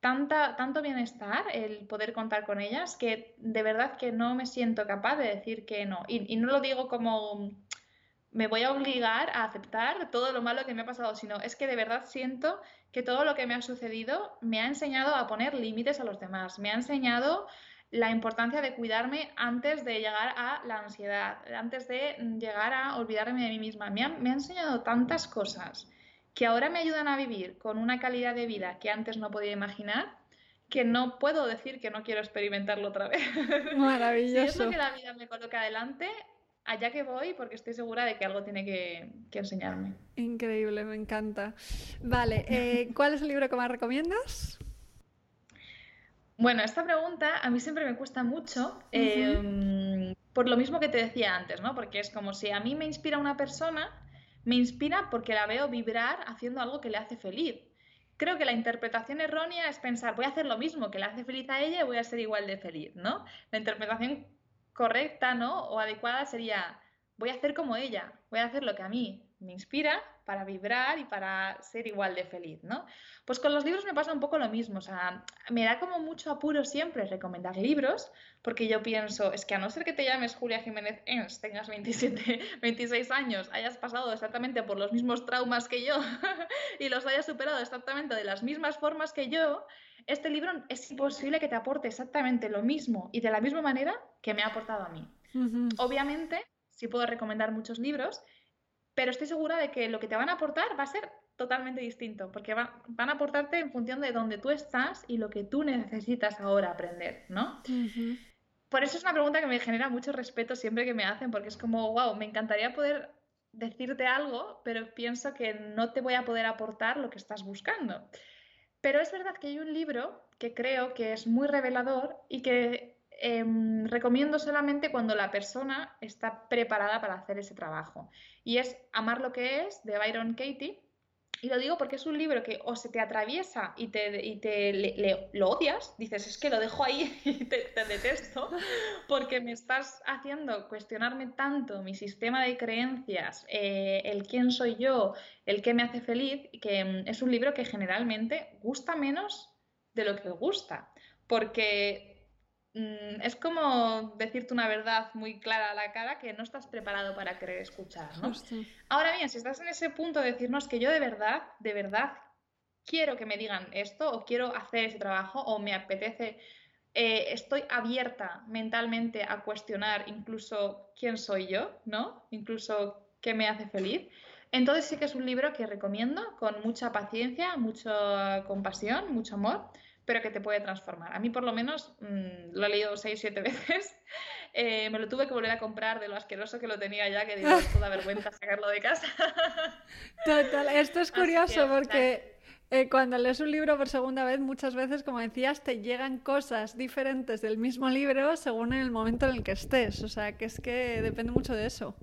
tanta, tanto bienestar el poder contar con ellas, que de verdad que no me siento capaz de decir que no. Y, no lo digo como me voy a obligar a aceptar todo lo malo que me ha pasado, sino es que de verdad siento que todo lo que me ha sucedido me ha enseñado a poner límites a los demás, me ha enseñado la importancia de cuidarme antes de llegar a la ansiedad, antes de llegar a olvidarme de mí misma. Me ha, me ha enseñado tantas cosas que ahora me ayudan a vivir con una calidad de vida que antes no podía imaginar que no puedo decir que no quiero experimentarlo otra vez. Maravilloso. si es lo que la vida me coloca adelante, allá que voy porque estoy segura de que algo tiene que, enseñarme. Increíble, me encanta. Vale, eh, ¿cuál es el libro que más recomiendas? Bueno, esta pregunta a mí siempre me cuesta mucho, em, por lo mismo que te decía antes, ¿no? Porque es como si a mí me inspira una persona, me inspira porque la veo vibrar haciendo algo que le hace feliz. Creo que la interpretación errónea es pensar, voy a hacer lo mismo que le hace feliz a ella y voy a ser igual de feliz, ¿no? La interpretación correcta, ¿no? O adecuada sería, voy a hacer como ella, voy a hacer lo que a mí me inspira para vibrar y para ser igual de feliz, ¿no? Pues con los libros me pasa un poco lo mismo, o sea, me da como mucho apuro siempre recomendar libros, porque yo pienso, es que a no ser que te llames Julia Jiménez Ens, tengas 27, 26 años, hayas pasado exactamente por los mismos traumas que yo y los hayas superado exactamente de las mismas formas que yo, este libro es imposible que te aporte exactamente lo mismo y de la misma manera que me ha aportado a mí. Obviamente, sí puedo recomendar muchos libros, pero estoy segura de que lo que te van a aportar va a ser totalmente distinto, porque van, a aportarte en función de dónde tú estás y lo que tú necesitas ahora aprender, ¿no? Por eso es una pregunta que me genera mucho respeto siempre que me hacen, porque es como, wow, me encantaría poder decirte algo, pero pienso que no te voy a poder aportar lo que estás buscando. Pero es verdad que hay un libro que creo que es muy revelador y que em, recomiendo solamente cuando la persona está preparada para hacer ese trabajo. Y es Amar lo que es, de Byron Katie. Y lo digo porque es un libro que o se te atraviesa y te, y te lo odias, dices, es que lo dejo ahí y te, detesto, porque me estás haciendo cuestionarme tanto mi sistema de creencias, eh, el quién soy yo, el qué me hace feliz, que mm, es un libro que generalmente gusta menos de lo que gusta, porque es como decirte una verdad muy clara a la cara que no estás preparado para querer escuchar, ¿no? Ahora bien, si estás en ese punto de decirnos que yo de verdad, de verdad quiero que me digan esto o quiero hacer ese trabajo o me apetece, eh, estoy abierta mentalmente a cuestionar incluso quién soy yo, ¿no? Incluso qué me hace feliz. Entonces sí que es un libro que recomiendo con mucha paciencia, mucha compasión, mucho amor pero que te puede transformar. A mí por lo menos mm, lo he leído seis, siete veces. Eh, me lo tuve que volver a comprar de lo asqueroso que lo tenía ya, que digo, toda vergüenza sacarlo de casa. Total, esto es curioso porque eh, cuando lees un libro por segunda vez, muchas veces, como decías, te llegan cosas diferentes del mismo libro según el momento en el que estés. O sea, que es que depende mucho de eso.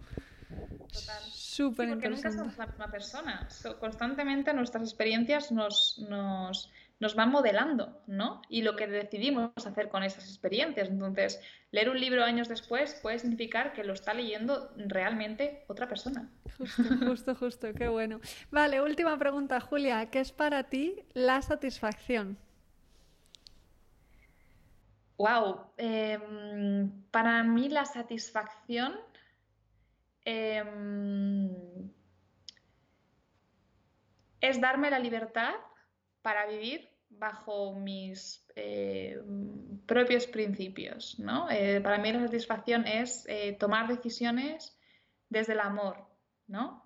Total. Súper porque nunca somos la misma persona. constantemente nuestras experiencias nos, nos nos van modelando, ¿no? Y lo que decidimos hacer con esas experiencias. Entonces, leer un libro años después puede significar que lo está leyendo realmente otra persona. Justo, justo, justo, qué bueno. Vale, última pregunta, Julia. ¿Qué es para ti la satisfacción? Wow, em, para mí la satisfacción em, es darme la libertad para vivir bajo mis eh, propios principios. ¿no? Eh, para mí la satisfacción es eh, tomar decisiones desde el amor. ¿no?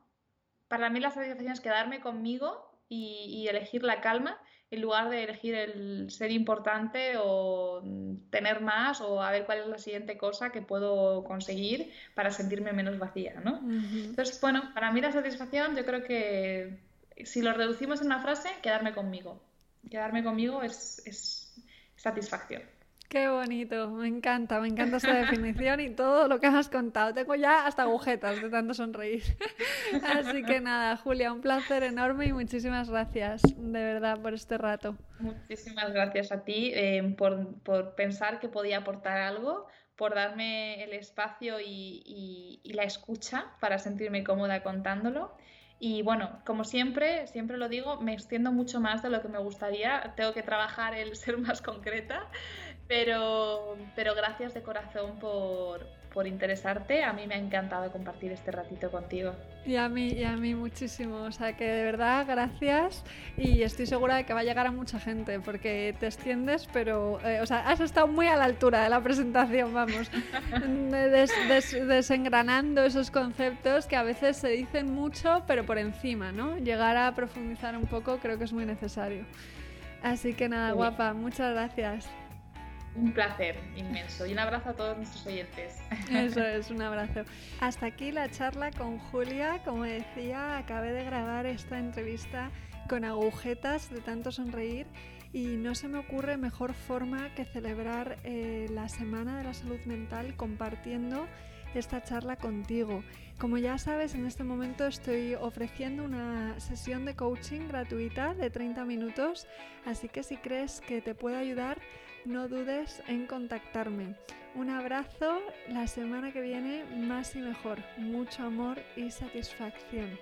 Para mí la satisfacción es quedarme conmigo y, elegir la calma en lugar de elegir el ser importante o tener más o a ver cuál es la siguiente cosa que puedo conseguir para sentirme menos vacía. ¿no? Entonces, bueno, para mí la satisfacción yo creo que si lo reducimos en una frase, quedarme conmigo quedarme conmigo es, satisfacción. Qué bonito, me encanta, me encanta esta definición y todo lo que has contado. Tengo ya hasta agujetas de tanto sonreír. Así que nada, Julia, un placer enorme y muchísimas gracias, de verdad, por este rato. Muchísimas gracias a ti eh, por, pensar que podía aportar algo, por darme el espacio y la escucha para sentirme cómoda contándolo. Y bueno, como siempre, siempre lo digo, me extiendo mucho más de lo que me gustaría. Tengo que trabajar el ser más concreta, pero, pero gracias de corazón por, por interesarte. A mí me ha encantado compartir este ratito contigo. Y a mí, y a mí muchísimo. O sea que de verdad, gracias. Y estoy segura de que va a llegar a mucha gente porque te extiendes, pero, eh, o sea, has estado muy a la altura de la presentación, vamos. desengranando esos conceptos que a veces se dicen mucho, pero por encima, ¿no? Llegar a profundizar un poco creo que es muy necesario. Así que nada, guapa, muchas gracias. Un placer inmenso y un abrazo a todos nuestros oyentes. Eso es, un abrazo. Hasta aquí la charla con Julia. Como decía, acabé de grabar esta entrevista con agujetas de tanto sonreír y no se me ocurre mejor forma que celebrar eh, la Semana de la Salud Mental compartiendo esta charla contigo. Como ya sabes, en este momento estoy ofreciendo una sesión de coaching gratuita de 30 minutos, así que si crees que te puede ayudar, no dudes en contactarme. Un abrazo, la semana que viene más y mejor. Mucho amor y satisfacción.